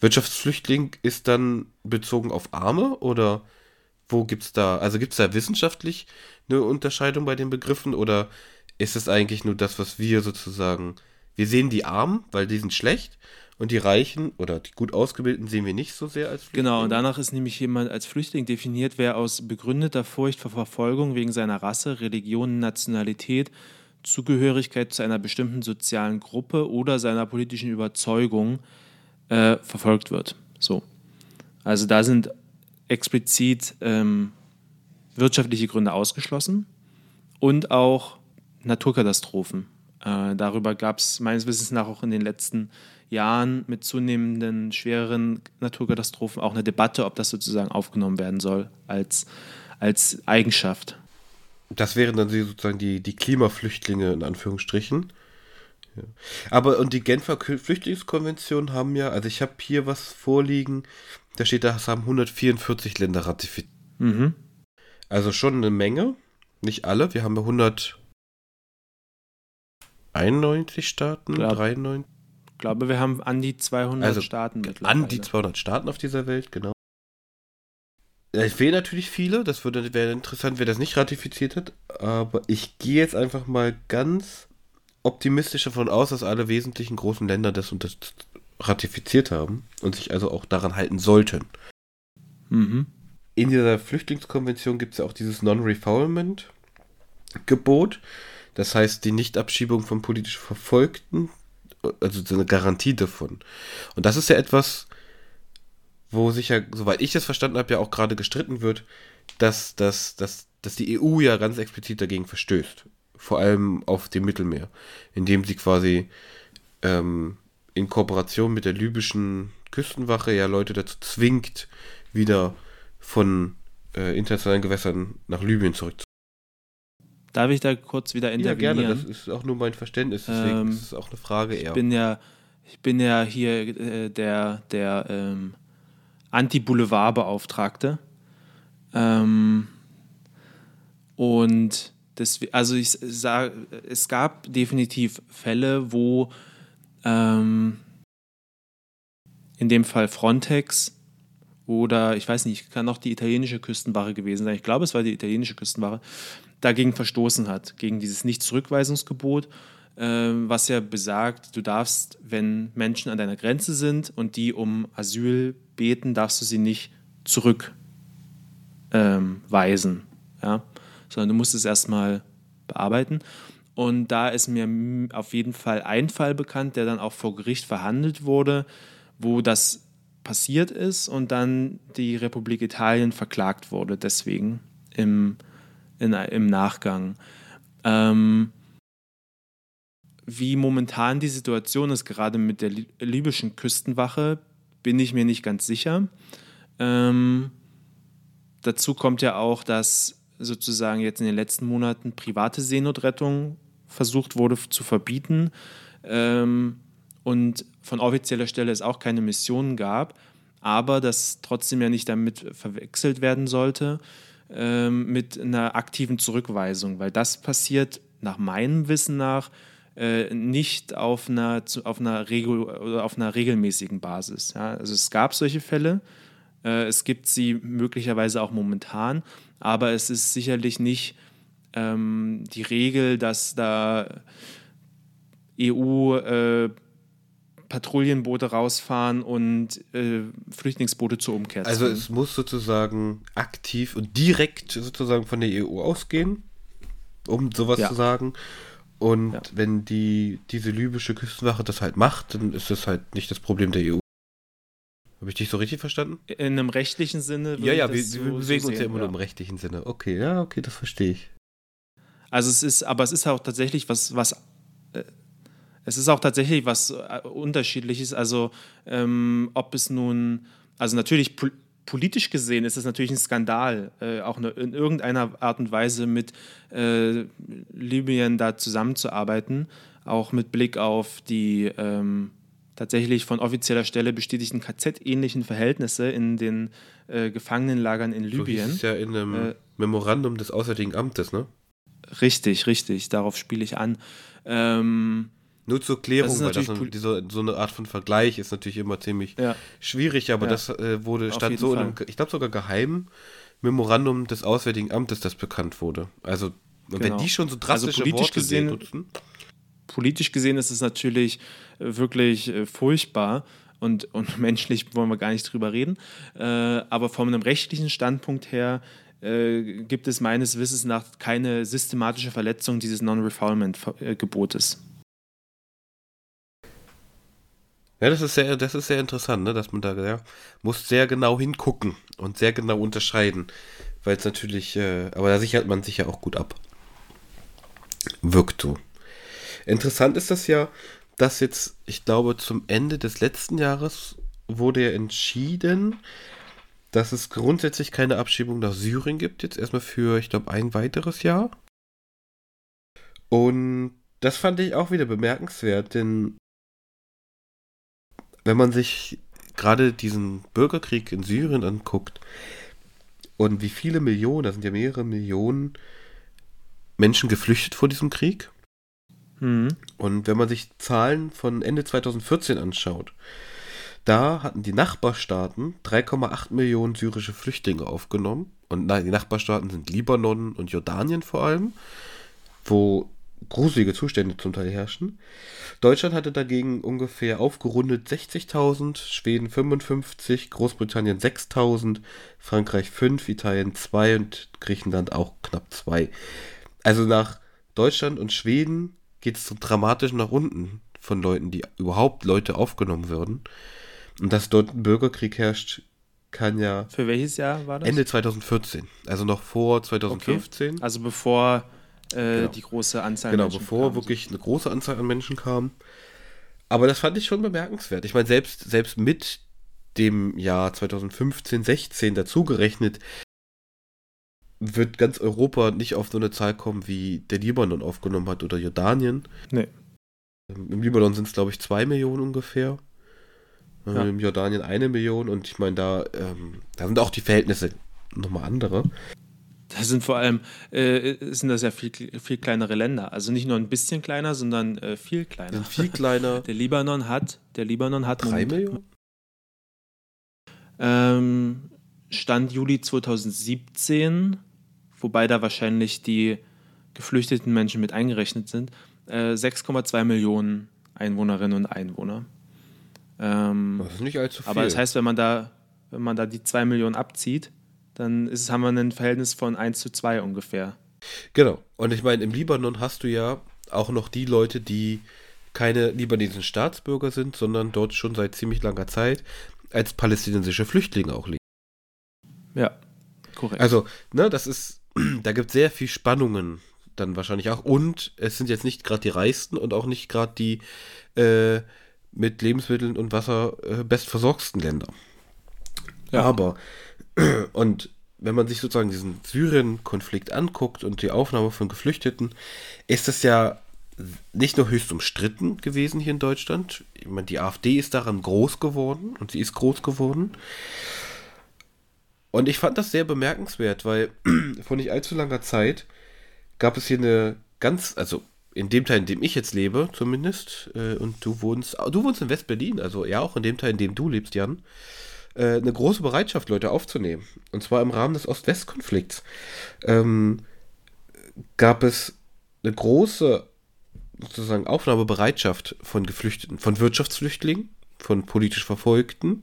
Wirtschaftsflüchtling ist dann bezogen auf Arme oder wo gibt es da, also gibt es da wissenschaftlich eine Unterscheidung bei den Begriffen oder ist es eigentlich nur das, was wir sozusagen, wir sehen die Armen, weil die sind schlecht und die Reichen oder die gut Ausgebildeten sehen wir nicht so sehr als Flüchtling. Genau, und danach ist nämlich jemand als Flüchtling definiert, wer aus begründeter Furcht vor Verfolgung wegen seiner Rasse, Religion, Nationalität, Zugehörigkeit zu einer bestimmten sozialen Gruppe oder seiner politischen Überzeugung äh, verfolgt wird. So. Also da sind explizit ähm, wirtschaftliche Gründe ausgeschlossen und auch Naturkatastrophen. Äh, darüber gab es meines Wissens nach auch in den letzten Jahren mit zunehmenden schwereren Naturkatastrophen auch eine Debatte, ob das sozusagen aufgenommen werden soll als, als Eigenschaft. Das wären dann sozusagen die, die Klimaflüchtlinge in Anführungsstrichen. Ja. Aber und die Genfer Flüchtlingskonvention haben ja, also ich habe hier was vorliegen, da steht, das haben 144 Länder ratifiziert. Mhm. Also schon eine Menge. Nicht alle. Wir haben ja 191 Staaten, Glaub, 93. Ich glaube, wir haben an die 200 also, Staaten mittlerweile. An die 200 Staaten auf dieser Welt, genau. Es fehlen natürlich viele, das würde, wäre interessant, wer das nicht ratifiziert hat, aber ich gehe jetzt einfach mal ganz optimistisch davon aus, dass alle wesentlichen großen Länder das ratifiziert haben und sich also auch daran halten sollten. Mhm. In dieser Flüchtlingskonvention gibt es ja auch dieses Non-Refoulement-Gebot. Das heißt, die Nichtabschiebung von politisch Verfolgten, also so eine Garantie davon. Und das ist ja etwas, wo sich ja, soweit ich das verstanden habe, ja auch gerade gestritten wird, dass, dass, dass, dass die EU ja ganz explizit dagegen verstößt. Vor allem auf dem Mittelmeer, indem sie quasi ähm, in Kooperation mit der libyschen Küstenwache ja Leute dazu zwingt, wieder von äh, internationalen Gewässern nach Libyen zurückzukommen. Darf ich da kurz wieder intervenieren? Ja, gerne. Das ist auch nur mein Verständnis. Deswegen ähm, ist es auch eine Frage eher. Ich bin ja, ich bin ja hier äh, der, der ähm, Anti-Boulevard-Beauftragte. Ähm, und das, also ich sage, es gab definitiv Fälle, wo ähm, in dem Fall Frontex oder ich weiß nicht, kann auch die italienische Küstenwache gewesen sein. Ich glaube, es war die italienische Küstenwache, dagegen verstoßen hat, gegen dieses Nicht-Zurückweisungsgebot, äh, was ja besagt, du darfst, wenn Menschen an deiner Grenze sind und die um Asyl beten, darfst du sie nicht zurückweisen, ähm, ja? sondern du musst es erstmal bearbeiten. Und da ist mir auf jeden Fall ein Fall bekannt, der dann auch vor Gericht verhandelt wurde, wo das passiert ist und dann die Republik Italien verklagt wurde, deswegen im, in, im Nachgang. Ähm, wie momentan die Situation ist, gerade mit der libyschen Küstenwache, bin ich mir nicht ganz sicher. Ähm, dazu kommt ja auch, dass sozusagen jetzt in den letzten Monaten private Seenotrettung versucht wurde zu verbieten ähm, und von offizieller Stelle es auch keine Missionen gab, aber das trotzdem ja nicht damit verwechselt werden sollte ähm, mit einer aktiven Zurückweisung, weil das passiert nach meinem Wissen nach äh, nicht auf einer, auf, einer Regel, auf einer regelmäßigen Basis. Ja? Also es gab solche Fälle, äh, es gibt sie möglicherweise auch momentan, aber es ist sicherlich nicht ähm, die Regel, dass da EU äh, Patrouillenboote rausfahren und äh, Flüchtlingsboote zur Umkehr Also es muss sozusagen aktiv und direkt sozusagen von der EU ausgehen, um sowas ja. zu sagen. Und ja. wenn die, diese libysche Küstenwache das halt macht, dann ist das halt nicht das Problem der EU. Habe ich dich so richtig verstanden? In einem rechtlichen Sinne? Ja, ja, wir, so, wir, bewegen so uns ja immer ja. nur im rechtlichen Sinne. Okay, ja, okay, das verstehe ich. Also es ist, aber es ist auch tatsächlich was, was äh, es ist auch tatsächlich was äh, Unterschiedliches. Also ähm, ob es nun, also natürlich pol politisch gesehen ist es natürlich ein Skandal, äh, auch ne, in irgendeiner Art und Weise mit äh, Libyen da zusammenzuarbeiten, auch mit Blick auf die ähm, tatsächlich von offizieller Stelle bestätigten KZ-ähnlichen Verhältnisse in den äh, Gefangenenlagern in Libyen. Das ist ja in einem äh, Memorandum des Auswärtigen Amtes, ne? Richtig, richtig, darauf spiele ich an. Ähm, Nur zur Klärung, weil das diese, so eine Art von Vergleich ist natürlich immer ziemlich ja. schwierig, aber ja. das äh, wurde, stand so Fall. in einem, ich glaube sogar geheim Memorandum des Auswärtigen Amtes, das bekannt wurde. Also, genau. wenn die schon so also drastische also Worte gesehen, nutzen. Politisch gesehen ist es natürlich äh, wirklich äh, furchtbar und, und (laughs) menschlich wollen wir gar nicht drüber reden. Äh, aber von einem rechtlichen Standpunkt her äh, gibt es meines Wissens nach keine systematische Verletzung dieses Non-Refoulement-Gebotes. Ja, das ist sehr, das ist sehr interessant, ne? dass man da ja, muss sehr genau hingucken und sehr genau unterscheiden, weil es natürlich, äh, aber da sichert man sich ja auch gut ab. Wirkt so. Interessant ist das ja, dass jetzt, ich glaube, zum Ende des letzten Jahres wurde ja entschieden, dass es grundsätzlich keine Abschiebung nach Syrien gibt, jetzt erstmal für, ich glaube, ein weiteres Jahr. Und das fand ich auch wieder bemerkenswert, denn wenn man sich gerade diesen Bürgerkrieg in Syrien anguckt und wie viele Millionen, da sind ja mehrere Millionen Menschen geflüchtet vor diesem Krieg. Mhm. Und wenn man sich Zahlen von Ende 2014 anschaut, da hatten die Nachbarstaaten 3,8 Millionen syrische Flüchtlinge aufgenommen. Und die Nachbarstaaten sind Libanon und Jordanien vor allem, wo gruselige Zustände zum Teil herrschen. Deutschland hatte dagegen ungefähr aufgerundet 60.000, Schweden 55, Großbritannien 6.000, Frankreich 5, Italien 2 und Griechenland auch knapp 2. Also nach Deutschland und Schweden geht es so dramatisch nach unten von Leuten, die überhaupt Leute aufgenommen würden. Und dass dort ein Bürgerkrieg herrscht, kann ja. Für welches Jahr war das? Ende 2014. Also noch vor 2015. Okay. Also bevor äh, genau. die große Anzahl Genau, Menschen bevor kam, wirklich so. eine große Anzahl an Menschen kam. Aber das fand ich schon bemerkenswert. Ich meine, selbst, selbst mit dem Jahr 2015, 16 dazugerechnet, wird ganz Europa nicht auf so eine Zahl kommen, wie der Libanon aufgenommen hat oder Jordanien. Nee. Im Libanon sind es, glaube ich, zwei Millionen ungefähr. Äh, ja. Im Jordanien eine Million und ich meine, da, ähm, da sind auch die Verhältnisse nochmal andere. Da sind vor allem, äh, sind das ja viel, viel kleinere Länder. Also nicht nur ein bisschen kleiner, sondern äh, viel kleiner. Viel kleiner. Der Libanon hat, der Libanon hat. Drei Millionen? Ähm, Stand Juli 2017, wobei da wahrscheinlich die geflüchteten Menschen mit eingerechnet sind, äh, 6,2 Millionen Einwohnerinnen und Einwohner. Ähm, das ist nicht allzu viel. Aber das heißt, wenn man da, wenn man da die 2 Millionen abzieht, dann ist, haben wir ein Verhältnis von 1 zu 2 ungefähr. Genau. Und ich meine, im Libanon hast du ja auch noch die Leute, die keine libanesischen Staatsbürger sind, sondern dort schon seit ziemlich langer Zeit als palästinensische Flüchtlinge auch leben. Ja, korrekt. Also, ne, das ist, (clears throat) da gibt es sehr viel Spannungen dann wahrscheinlich auch. Und es sind jetzt nicht gerade die reichsten und auch nicht gerade die äh, mit Lebensmitteln und Wasser äh, bestversorgsten Länder. Ja. Aber, und wenn man sich sozusagen diesen Syrien-Konflikt anguckt und die Aufnahme von Geflüchteten, ist das ja nicht nur höchst umstritten gewesen hier in Deutschland. Ich meine, die AfD ist daran groß geworden und sie ist groß geworden. Und ich fand das sehr bemerkenswert, weil (clears throat) vor nicht allzu langer Zeit gab es hier eine ganz, also in dem Teil, in dem ich jetzt lebe, zumindest, äh, und du wohnst, du wohnst in West-Berlin, also ja auch in dem Teil, in dem du lebst, Jan, äh, eine große Bereitschaft, Leute aufzunehmen. Und zwar im Rahmen des Ost-West-Konflikts. Ähm, gab es eine große sozusagen Aufnahmebereitschaft von Geflüchteten, von Wirtschaftsflüchtlingen, von politisch Verfolgten.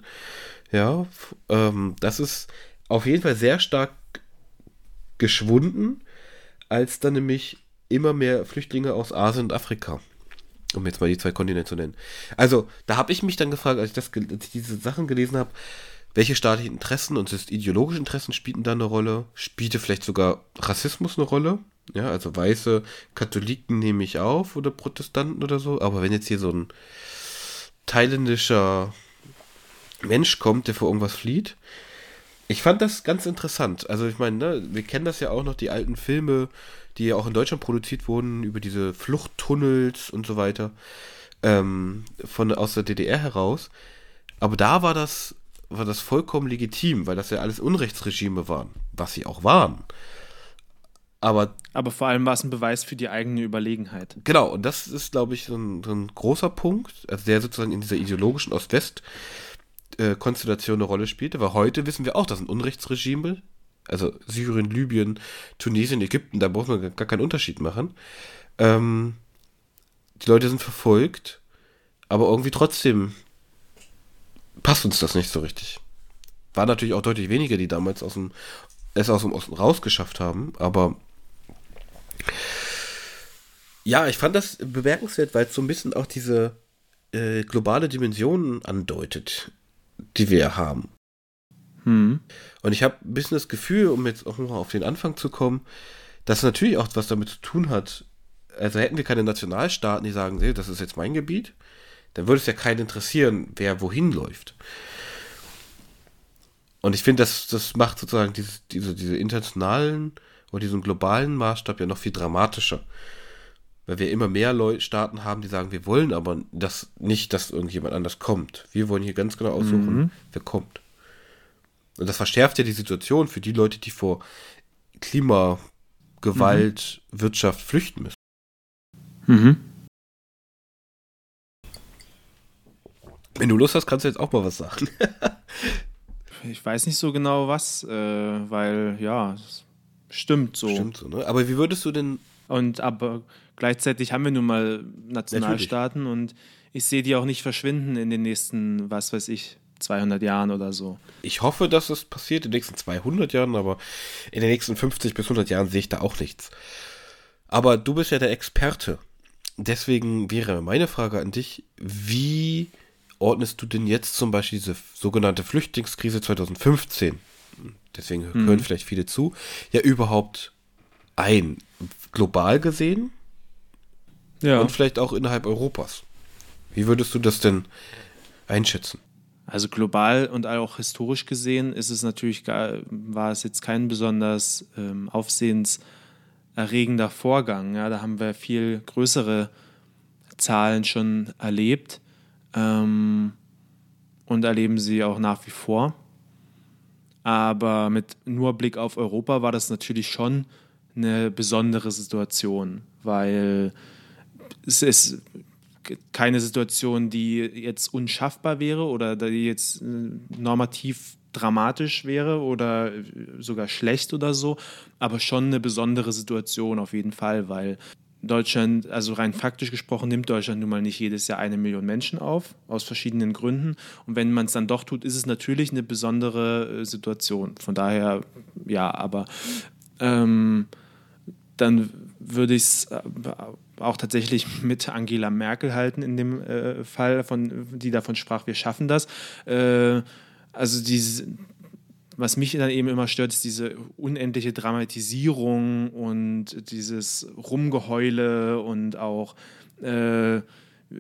Ja, ähm, das ist auf jeden Fall sehr stark geschwunden, als dann nämlich immer mehr Flüchtlinge aus Asien und Afrika, um jetzt mal die zwei Kontinente zu nennen. Also, da habe ich mich dann gefragt, als ich, das, als ich diese Sachen gelesen habe, welche staatlichen Interessen und ideologische Interessen spielten da eine Rolle? Spielte vielleicht sogar Rassismus eine Rolle? Ja, also weiße Katholiken nehme ich auf oder Protestanten oder so. Aber wenn jetzt hier so ein thailändischer Mensch kommt, der vor irgendwas flieht, ich fand das ganz interessant. Also ich meine, ne, wir kennen das ja auch noch, die alten Filme, die ja auch in Deutschland produziert wurden, über diese Fluchttunnels und so weiter, ähm, von, aus der DDR heraus. Aber da war das, war das vollkommen legitim, weil das ja alles Unrechtsregime waren, was sie auch waren. Aber, Aber vor allem war es ein Beweis für die eigene Überlegenheit. Genau, und das ist, glaube ich, so ein, so ein, großer Punkt, also der sozusagen in dieser ideologischen Ost-West-Konstellation eine Rolle spielte, weil heute wissen wir auch, das sind Unrechtsregime, also Syrien, Libyen, Tunesien, Ägypten, da braucht man gar keinen Unterschied machen. Ähm, die Leute sind verfolgt, aber irgendwie trotzdem passt uns das nicht so richtig. War natürlich auch deutlich weniger, die damals aus dem, es aus dem Osten rausgeschafft haben, aber ja, ich fand das bemerkenswert, weil es so ein bisschen auch diese äh, globale Dimension andeutet, die wir haben. Hm. Und ich habe ein bisschen das Gefühl, um jetzt auch mal auf den Anfang zu kommen, dass natürlich auch was damit zu tun hat. Also hätten wir keine Nationalstaaten, die sagen, das ist jetzt mein Gebiet, dann würde es ja keinen interessieren, wer wohin läuft. Und ich finde, das, das macht sozusagen diese, diese, diese internationalen oder diesen globalen Maßstab ja noch viel dramatischer. Weil wir immer mehr Leute, Staaten haben, die sagen, wir wollen aber das nicht, dass irgendjemand anders kommt. Wir wollen hier ganz genau aussuchen, mhm. wer kommt. Und das verschärft ja die Situation für die Leute, die vor Klima, Gewalt, mhm. Wirtschaft flüchten müssen. Mhm. Wenn du Lust hast, kannst du jetzt auch mal was sagen. (laughs) ich weiß nicht so genau was, äh, weil ja, stimmt so. Stimmt so, ne? Aber wie würdest du denn. Und aber gleichzeitig haben wir nun mal Nationalstaaten Natürlich. und ich sehe die auch nicht verschwinden in den nächsten, was weiß ich, 200 Jahren oder so. Ich hoffe, dass es passiert in den nächsten 200 Jahren, aber in den nächsten 50 bis 100 Jahren sehe ich da auch nichts. Aber du bist ja der Experte. Deswegen wäre meine Frage an dich, wie ordnest du denn jetzt zum Beispiel diese sogenannte Flüchtlingskrise 2015, deswegen hm. hören vielleicht viele zu, ja überhaupt ein? Global gesehen? Ja. Und vielleicht auch innerhalb Europas. Wie würdest du das denn einschätzen? Also global und auch historisch gesehen ist es natürlich war es jetzt kein besonders ähm, aufsehenserregender Vorgang. Ja, da haben wir viel größere Zahlen schon erlebt ähm, und erleben sie auch nach wie vor. Aber mit nur Blick auf Europa war das natürlich schon eine besondere Situation, weil es ist keine Situation, die jetzt unschaffbar wäre oder die jetzt äh, normativ dramatisch wäre oder sogar schlecht oder so, aber schon eine besondere Situation auf jeden Fall, weil Deutschland, also rein faktisch gesprochen, nimmt Deutschland nun mal nicht jedes Jahr eine Million Menschen auf, aus verschiedenen Gründen. Und wenn man es dann doch tut, ist es natürlich eine besondere äh, Situation. Von daher, ja, aber ähm, dann würde ich es äh, auch tatsächlich (laughs) mit Angela Merkel halten in dem äh, Fall, von, die davon sprach, wir schaffen das. Äh, also diese, was mich dann eben immer stört, ist diese unendliche Dramatisierung und dieses Rumgeheule und auch äh,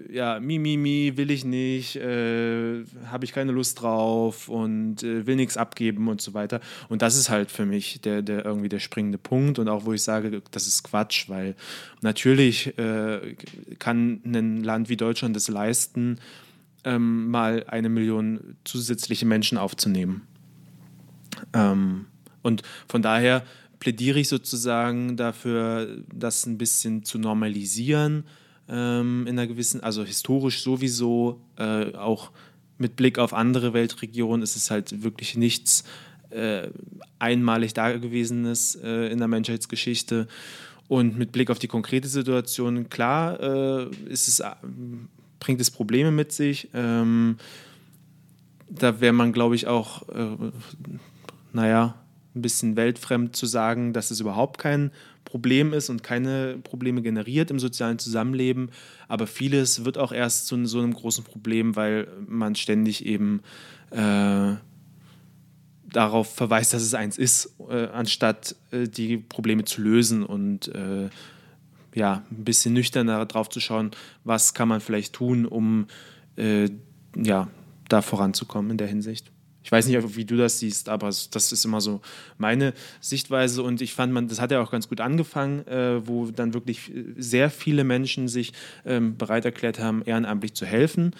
ja, mi, mi, mi, will ich nicht, äh, habe ich keine Lust drauf und äh, will nichts abgeben und so weiter. Und das ist halt für mich der, der irgendwie der springende Punkt und auch wo ich sage, das ist Quatsch, weil natürlich äh, kann ein Land wie Deutschland es leisten, ähm, mal eine Million zusätzliche Menschen aufzunehmen. Ähm, und von daher plädiere ich sozusagen dafür, das ein bisschen zu normalisieren ähm, in einer gewissen, also historisch sowieso, äh, auch mit Blick auf andere Weltregionen ist es halt wirklich nichts äh, einmalig Dagewesenes äh, in der Menschheitsgeschichte. Und mit Blick auf die konkrete Situation, klar, äh, ist es, äh, bringt es Probleme mit sich. Ähm, da wäre man, glaube ich, auch, äh, naja, ein bisschen weltfremd zu sagen, dass es überhaupt kein Problem ist und keine Probleme generiert im sozialen Zusammenleben. Aber vieles wird auch erst zu so einem großen Problem, weil man ständig eben äh, darauf verweist, dass es eins ist, äh, anstatt äh, die Probleme zu lösen und äh, ja, ein bisschen nüchterner darauf zu schauen, was kann man vielleicht tun, um äh, ja, da voranzukommen in der Hinsicht. Ich weiß nicht, wie du das siehst, aber das ist immer so meine Sichtweise. Und ich fand, man, das hat ja auch ganz gut angefangen, äh, wo dann wirklich sehr viele Menschen sich ähm, bereit erklärt haben, ehrenamtlich zu helfen.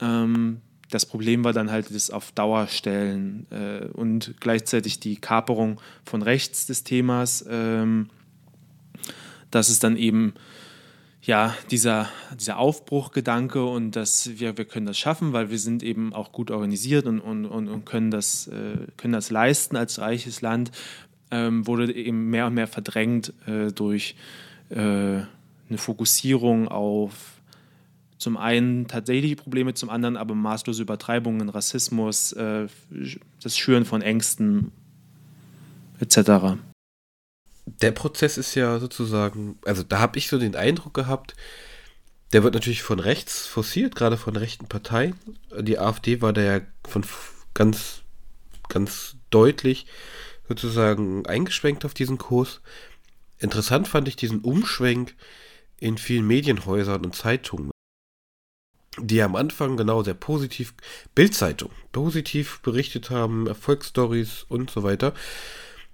Ähm, das Problem war dann halt das auf Dauer stellen äh, und gleichzeitig die Kaperung von rechts des Themas, ähm, dass es dann eben ja, dieser, dieser Aufbruchgedanke und dass wir, wir können das schaffen, weil wir sind eben auch gut organisiert und, und, und, und können, das, äh, können das leisten als reiches Land, ähm, wurde eben mehr und mehr verdrängt äh, durch äh, eine Fokussierung auf zum einen tatsächliche Probleme, zum anderen aber maßlose Übertreibungen, Rassismus, äh, das Schüren von Ängsten etc der Prozess ist ja sozusagen, also da habe ich so den Eindruck gehabt, der wird natürlich von rechts forciert, gerade von rechten Parteien. Die AfD war da ja von ganz, ganz deutlich sozusagen eingeschwenkt auf diesen Kurs. Interessant fand ich diesen Umschwenk in vielen Medienhäusern und Zeitungen, die am Anfang genau sehr positiv, Bildzeitung, positiv berichtet haben, Erfolgsstories und so weiter.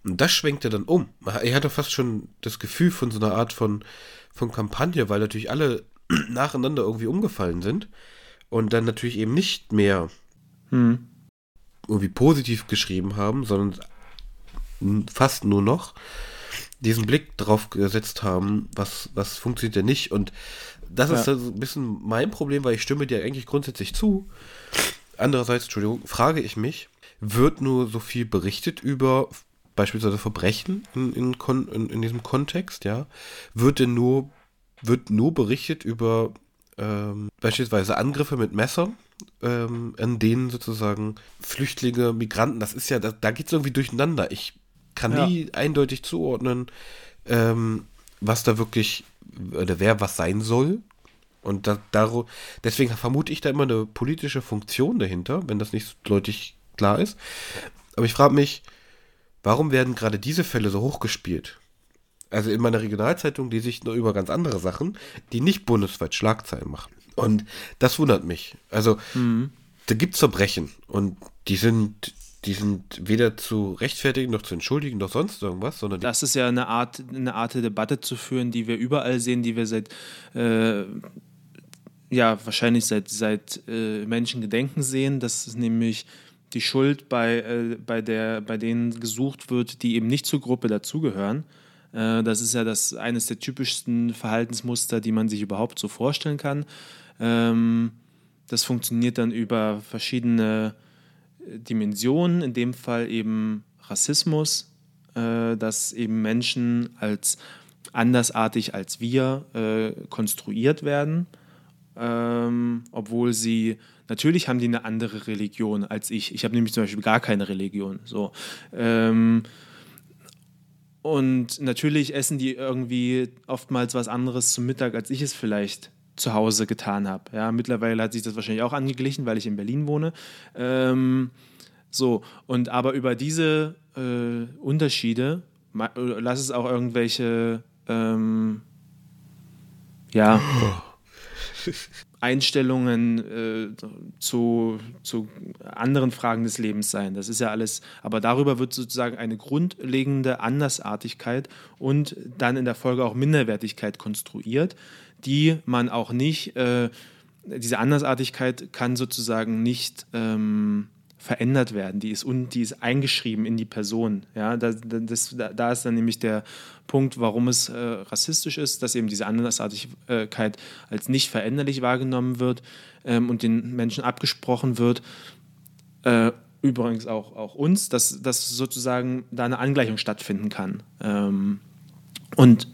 Und das schwenkte dann um. Er hatte fast schon das Gefühl von so einer Art von, von Kampagne, weil natürlich alle (clears throat) nacheinander irgendwie umgefallen sind und dann natürlich eben nicht mehr hm. irgendwie positiv geschrieben haben, sondern fast nur noch diesen Blick drauf gesetzt haben, was, was funktioniert denn nicht. Und das ja. ist also ein bisschen mein Problem, weil ich stimme dir eigentlich grundsätzlich zu. Andererseits, Entschuldigung, frage ich mich, wird nur so viel berichtet über beispielsweise Verbrechen in, in, in, in diesem Kontext, ja, wird denn nur, wird nur berichtet über ähm, beispielsweise Angriffe mit Messern, ähm, an denen sozusagen Flüchtlinge, Migranten, das ist ja, da, da geht es irgendwie durcheinander. Ich kann ja. nie eindeutig zuordnen, ähm, was da wirklich, oder wer was sein soll. Und da, da, deswegen vermute ich da immer eine politische Funktion dahinter, wenn das nicht deutlich klar ist. Aber ich frage mich, warum werden gerade diese Fälle so hochgespielt? Also in meiner Regionalzeitung lese ich nur über ganz andere Sachen, die nicht bundesweit Schlagzeilen machen. Und das wundert mich. Also, mhm. da gibt es Verbrechen und die sind, die sind weder zu rechtfertigen noch zu entschuldigen noch sonst irgendwas, sondern. Das ist ja eine Art, eine Art der Debatte zu führen, die wir überall sehen, die wir seit äh, ja, wahrscheinlich seit, seit äh, Menschengedenken sehen. Das ist nämlich die Schuld bei, äh, bei, der, bei denen gesucht wird, die eben nicht zur Gruppe dazugehören. Äh, das ist ja das, eines der typischsten Verhaltensmuster, die man sich überhaupt so vorstellen kann. Ähm, das funktioniert dann über verschiedene äh, Dimensionen, in dem Fall eben Rassismus, äh, dass eben Menschen als andersartig als wir äh, konstruiert werden, ähm, obwohl sie natürlich haben die eine andere Religion als ich. Ich habe nämlich zum Beispiel gar keine Religion. So. Ähm, und natürlich essen die irgendwie oftmals was anderes zum Mittag, als ich es vielleicht zu Hause getan habe. Ja, mittlerweile hat sich das wahrscheinlich auch angeglichen, weil ich in Berlin wohne. Ähm, so, und aber über diese äh, Unterschiede, lass es auch irgendwelche ähm, ja, (gasps) Einstellungen äh, zu, zu anderen Fragen des Lebens sein. Das ist ja alles, aber darüber wird sozusagen eine grundlegende Andersartigkeit und dann in der Folge auch Minderwertigkeit konstruiert, die man auch nicht, äh, diese Andersartigkeit kann sozusagen nicht ähm, verändert werden. Die ist, un, die ist eingeschrieben in die Person. Ja, das, das, da ist dann nämlich der Punkt, warum es äh, rassistisch ist, dass eben diese Andersartigkeit als nicht veränderlich wahrgenommen wird ähm, und den Menschen abgesprochen wird. Äh, übrigens auch, auch uns, dass, dass sozusagen da eine Angleichung stattfinden kann. Ähm, und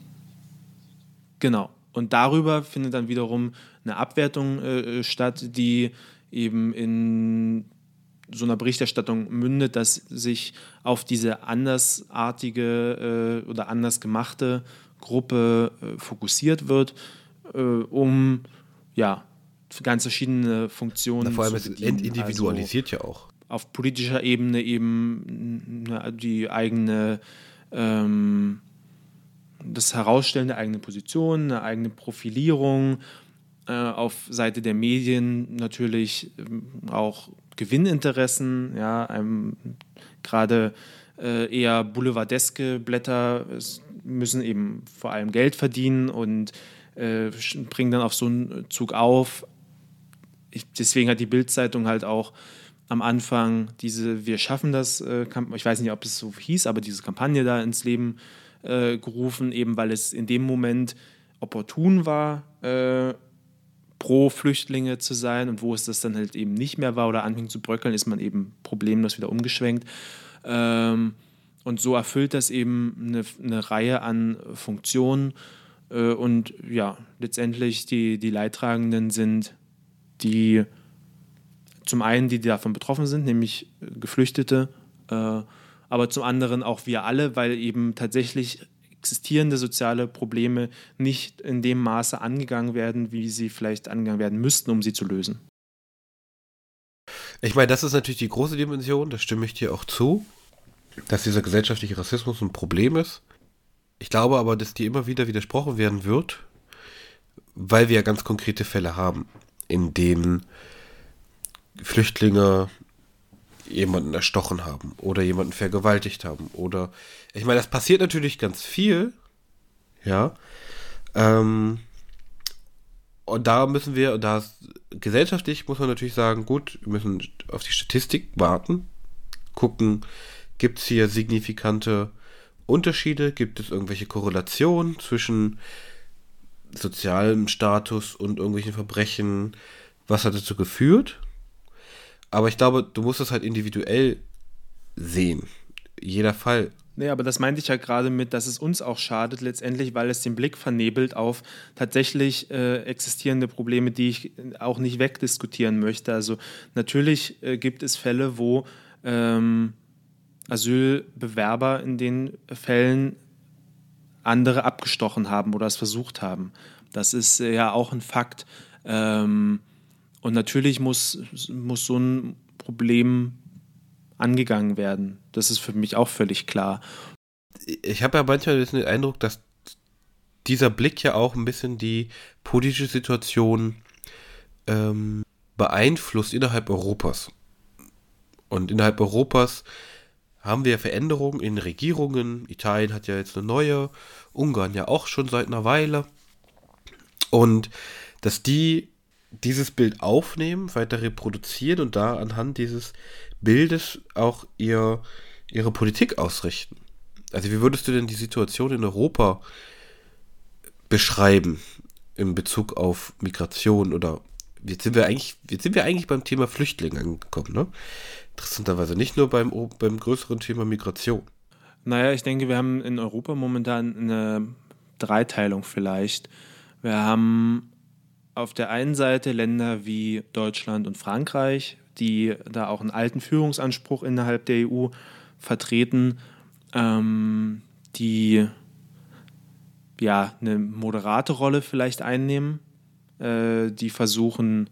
genau. Und darüber findet dann wiederum eine Abwertung äh, statt, die eben in so einer Berichterstattung mündet, dass sich auf diese andersartige äh, oder anders gemachte Gruppe äh, fokussiert wird, äh, um ja ganz verschiedene Funktionen. Na, vor allem es individualisiert also, ja auch. Auf politischer Ebene eben na, die eigene ähm, das Herausstellen der eigenen Position, eine eigene Profilierung, äh, auf Seite der Medien natürlich ähm, auch Gewinninteressen, ja, gerade äh, eher boulevardeske Blätter müssen eben vor allem Geld verdienen und äh, bringen dann auf so einen Zug auf. Ich, deswegen hat die Bildzeitung halt auch am Anfang diese Wir schaffen das, äh, ich weiß nicht, ob es so hieß, aber diese Kampagne da ins Leben äh, gerufen, eben weil es in dem Moment opportun war, äh, pro Flüchtlinge zu sein und wo es das dann halt eben nicht mehr war oder anfing zu bröckeln, ist man eben problemlos wieder umgeschwenkt. Ähm, und so erfüllt das eben eine, eine Reihe an Funktionen. Äh, und ja, letztendlich die, die Leidtragenden sind die zum einen, die davon betroffen sind, nämlich Geflüchtete, äh, aber zum anderen auch wir alle, weil eben tatsächlich existierende soziale Probleme nicht in dem Maße angegangen werden, wie sie vielleicht angegangen werden müssten, um sie zu lösen. Ich meine, das ist natürlich die große Dimension, da stimme ich dir auch zu, dass dieser gesellschaftliche Rassismus ein Problem ist. Ich glaube aber, dass dir immer wieder widersprochen werden wird, weil wir ja ganz konkrete Fälle haben, in denen Flüchtlinge jemanden erstochen haben oder jemanden vergewaltigt haben oder ich meine, das passiert natürlich ganz viel, ja. Ähm, und da müssen wir, da gesellschaftlich muss man natürlich sagen, gut, wir müssen auf die Statistik warten, gucken, gibt es hier signifikante Unterschiede, gibt es irgendwelche Korrelationen zwischen sozialem Status und irgendwelchen Verbrechen, was hat dazu geführt? Aber ich glaube, du musst es halt individuell sehen. Jeder Fall. Nee, aber das meinte ich ja gerade mit, dass es uns auch schadet letztendlich, weil es den Blick vernebelt auf tatsächlich äh, existierende Probleme, die ich auch nicht wegdiskutieren möchte. Also natürlich äh, gibt es Fälle, wo ähm, Asylbewerber in den Fällen andere abgestochen haben oder es versucht haben. Das ist äh, ja auch ein Fakt. Ähm, und natürlich muss, muss so ein Problem angegangen werden. Das ist für mich auch völlig klar. Ich habe ja manchmal den Eindruck, dass dieser Blick ja auch ein bisschen die politische Situation ähm, beeinflusst innerhalb Europas. Und innerhalb Europas haben wir Veränderungen in Regierungen. Italien hat ja jetzt eine neue, Ungarn ja auch schon seit einer Weile. Und dass die dieses Bild aufnehmen, weiter reproduzieren und da anhand dieses Bildes auch ihr, ihre Politik ausrichten. Also wie würdest du denn die Situation in Europa beschreiben in Bezug auf Migration oder jetzt sind wir eigentlich, jetzt sind wir eigentlich beim Thema Flüchtlinge angekommen, ne? Interessanterweise nicht nur beim, beim größeren Thema Migration. Naja, ich denke, wir haben in Europa momentan eine Dreiteilung vielleicht. Wir haben auf der einen Seite Länder wie Deutschland und Frankreich, die da auch einen alten Führungsanspruch innerhalb der EU vertreten, ähm, die ja eine moderate Rolle vielleicht einnehmen, äh, die versuchen,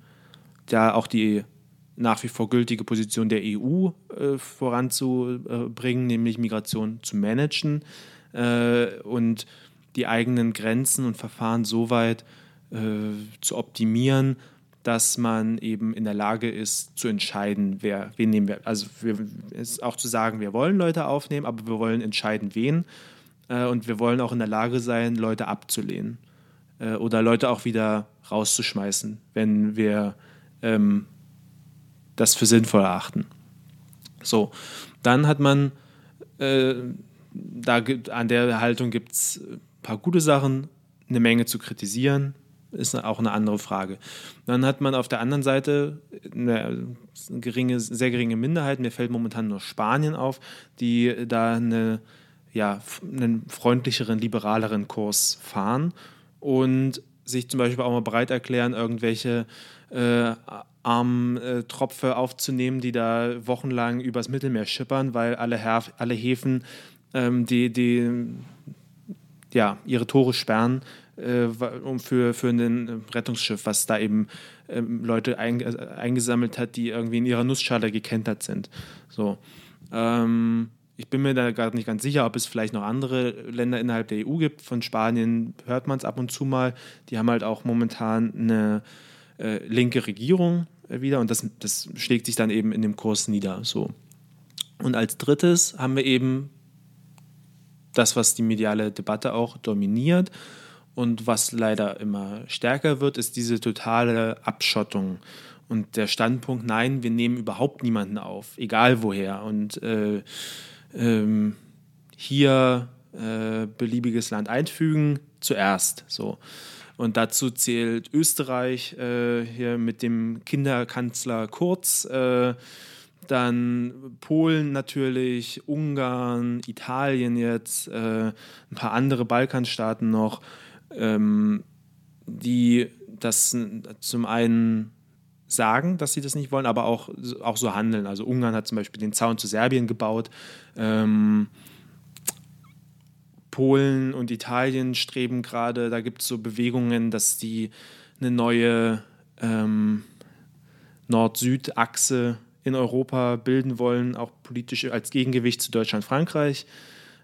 da auch die nach wie vor gültige Position der EU äh, voranzubringen, nämlich Migration zu managen äh, und die eigenen Grenzen und Verfahren so weit äh, zu optimieren, dass man eben in der Lage ist zu entscheiden, wer, wen nehmen wir. Also wir, ist auch zu sagen, wir wollen Leute aufnehmen, aber wir wollen entscheiden, wen. Äh, und wir wollen auch in der Lage sein, Leute abzulehnen äh, oder Leute auch wieder rauszuschmeißen, wenn wir ähm, das für sinnvoll erachten. So, dann hat man, äh, da an der Haltung gibt es ein paar gute Sachen, eine Menge zu kritisieren, ist auch eine andere Frage. Dann hat man auf der anderen Seite eine geringe, sehr geringe Minderheit, mir fällt momentan nur Spanien auf, die da eine, ja, einen freundlicheren, liberaleren Kurs fahren und sich zum Beispiel auch mal bereit erklären, irgendwelche äh, armen äh, aufzunehmen, die da wochenlang übers Mittelmeer schippern, weil alle, Herf alle Häfen ähm, die, die ja, ihre Tore sperren äh, um für, für ein Rettungsschiff, was da eben ähm, Leute ein, äh, eingesammelt hat, die irgendwie in ihrer Nussschale gekentert sind. So. Ähm, ich bin mir da gerade nicht ganz sicher, ob es vielleicht noch andere Länder innerhalb der EU gibt. Von Spanien hört man es ab und zu mal. Die haben halt auch momentan eine äh, linke Regierung äh, wieder und das, das schlägt sich dann eben in dem Kurs nieder. So. Und als drittes haben wir eben das, was die mediale Debatte auch dominiert und was leider immer stärker wird, ist diese totale Abschottung und der Standpunkt, nein, wir nehmen überhaupt niemanden auf, egal woher. Und äh, ähm, hier äh, beliebiges Land einfügen, zuerst. So. Und dazu zählt Österreich äh, hier mit dem Kinderkanzler Kurz, äh, dann Polen natürlich, Ungarn, Italien jetzt, äh, ein paar andere Balkanstaaten noch ähm, die das zum einen sagen, dass sie das nicht wollen, aber auch, auch so handeln. Also Ungarn hat zum Beispiel den Zaun zu Serbien gebaut. Ähm, Polen und Italien streben gerade, da gibt es so Bewegungen, dass die eine neue ähm, Nord-Süd-Achse in Europa bilden wollen, auch politisch als Gegengewicht zu Deutschland-Frankreich.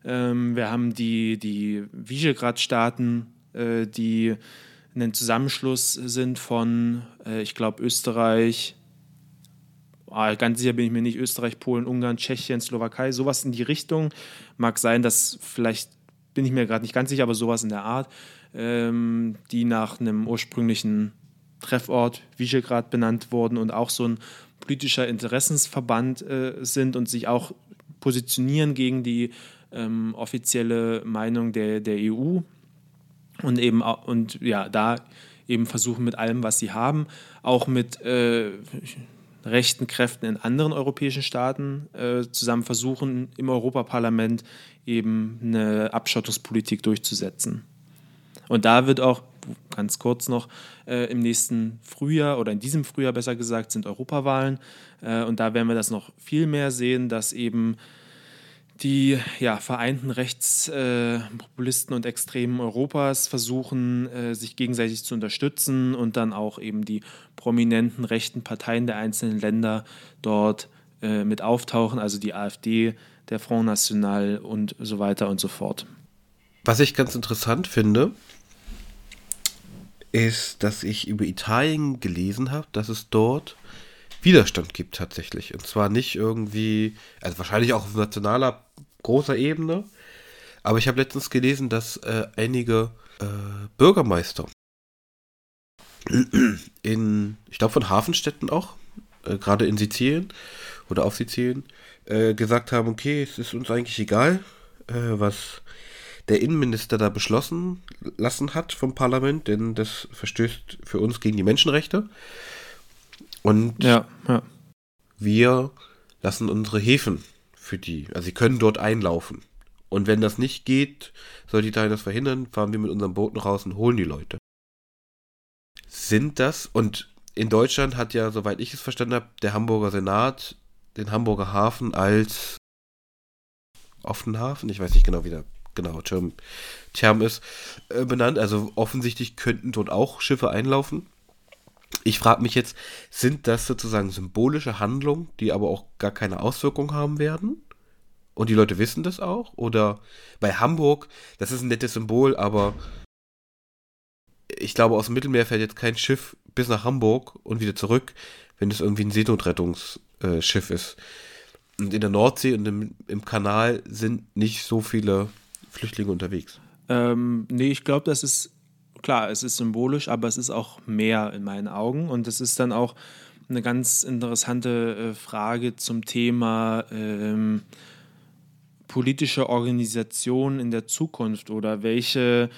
Ähm, wir haben die, die Visegrad-Staaten, äh, die ein Zusammenschluss sind von, äh, ich glaube, Österreich, ah, ganz sicher bin ich mir nicht, Österreich, Polen, Ungarn, Tschechien, Slowakei, sowas in die Richtung. Mag sein, dass vielleicht, bin ich mir gerade nicht ganz sicher, aber sowas in der Art, ähm, die nach einem ursprünglichen Treffort Visegrad benannt wurden und auch so ein politischer Interessensverband äh, sind und sich auch positionieren gegen die ähm, offizielle Meinung der, der EU und eben und ja, da eben versuchen mit allem, was sie haben, auch mit äh, rechten Kräften in anderen europäischen Staaten äh, zusammen versuchen, im Europaparlament eben eine Abschottungspolitik durchzusetzen. Und da wird auch, ganz kurz noch, äh, im nächsten Frühjahr oder in diesem Frühjahr besser gesagt, sind Europawahlen. Äh, und da werden wir das noch viel mehr sehen, dass eben die ja, vereinten Rechtspopulisten äh, und Extremen Europas versuchen, äh, sich gegenseitig zu unterstützen und dann auch eben die prominenten rechten Parteien der einzelnen Länder dort äh, mit auftauchen, also die AfD, der Front National und so weiter und so fort. Was ich ganz interessant finde, ist, dass ich über Italien gelesen habe, dass es dort Widerstand gibt tatsächlich. Und zwar nicht irgendwie, also wahrscheinlich auch auf nationaler großer Ebene. Aber ich habe letztens gelesen, dass äh, einige äh, Bürgermeister (clears throat) in, ich glaube von Hafenstädten auch, äh, gerade in Sizilien oder auf Sizilien, äh, gesagt haben, okay, es ist uns eigentlich egal, äh, was der Innenminister da beschlossen lassen hat vom Parlament, denn das verstößt für uns gegen die Menschenrechte. Und ja, ja. wir lassen unsere Häfen für die, also sie können dort einlaufen. Und wenn das nicht geht, soll die Italien das verhindern, fahren wir mit unseren Booten raus und holen die Leute. Sind das, und in Deutschland hat ja, soweit ich es verstanden habe, der Hamburger Senat den Hamburger Hafen als offenen Hafen, ich weiß nicht genau, wie der genau Term, Term ist, äh, benannt. Also offensichtlich könnten dort auch Schiffe einlaufen. Ich frage mich jetzt, sind das sozusagen symbolische Handlungen, die aber auch gar keine Auswirkung haben werden? Und die Leute wissen das auch? Oder bei Hamburg, das ist ein nettes Symbol, aber ich glaube, aus dem Mittelmeer fährt jetzt kein Schiff bis nach Hamburg und wieder zurück, wenn es irgendwie ein Seenotrettungsschiff ist. Und in der Nordsee und im, im Kanal sind nicht so viele Flüchtlinge unterwegs. Ähm, nee, ich glaube, das ist klar, es ist symbolisch, aber es ist auch mehr in meinen Augen. Und es ist dann auch eine ganz interessante äh, Frage zum Thema ähm, politische Organisation in der Zukunft oder welche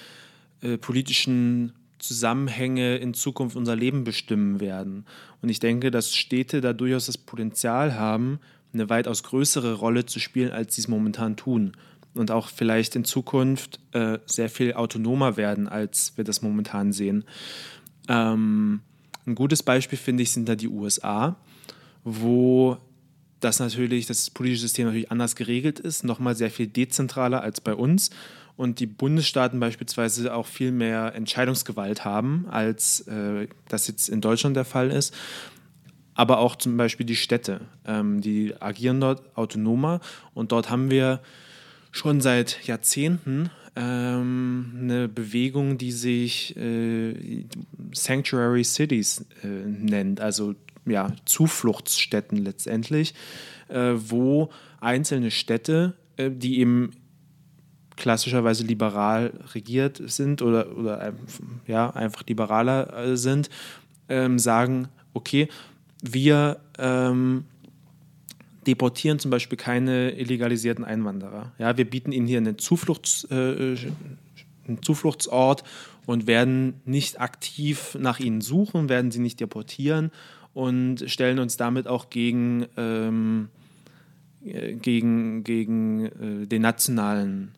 äh, politischen Zusammenhänge in Zukunft unser Leben bestimmen werden. Und ich denke, dass Städte da durchaus das Potenzial haben, eine weitaus größere Rolle zu spielen, als sie es momentan tun und auch vielleicht in Zukunft äh, sehr viel autonomer werden, als wir das momentan sehen. Ähm, ein gutes Beispiel, finde ich, sind da die USA, wo das natürlich, das politische System natürlich anders geregelt ist, nochmal sehr viel dezentraler als bei uns und die Bundesstaaten beispielsweise auch viel mehr Entscheidungsgewalt haben, als äh, das jetzt in Deutschland der Fall ist. Aber auch zum Beispiel die Städte, ähm, die agieren dort autonomer und dort haben wir schon seit Jahrzehnten ähm, eine Bewegung, die sich äh, Sanctuary Cities äh, nennt, also ja, Zufluchtsstätten letztendlich, äh, wo einzelne Städte, äh, die eben klassischerweise liberal regiert sind oder, oder ja, einfach liberaler äh, sind, ähm, sagen, okay, wir ähm, deportieren zum Beispiel keine illegalisierten Einwanderer. Ja, wir bieten ihnen hier einen, Zufluchts, äh, einen Zufluchtsort und werden nicht aktiv nach ihnen suchen, werden sie nicht deportieren und stellen uns damit auch gegen, ähm, äh, gegen, gegen äh, den nationalen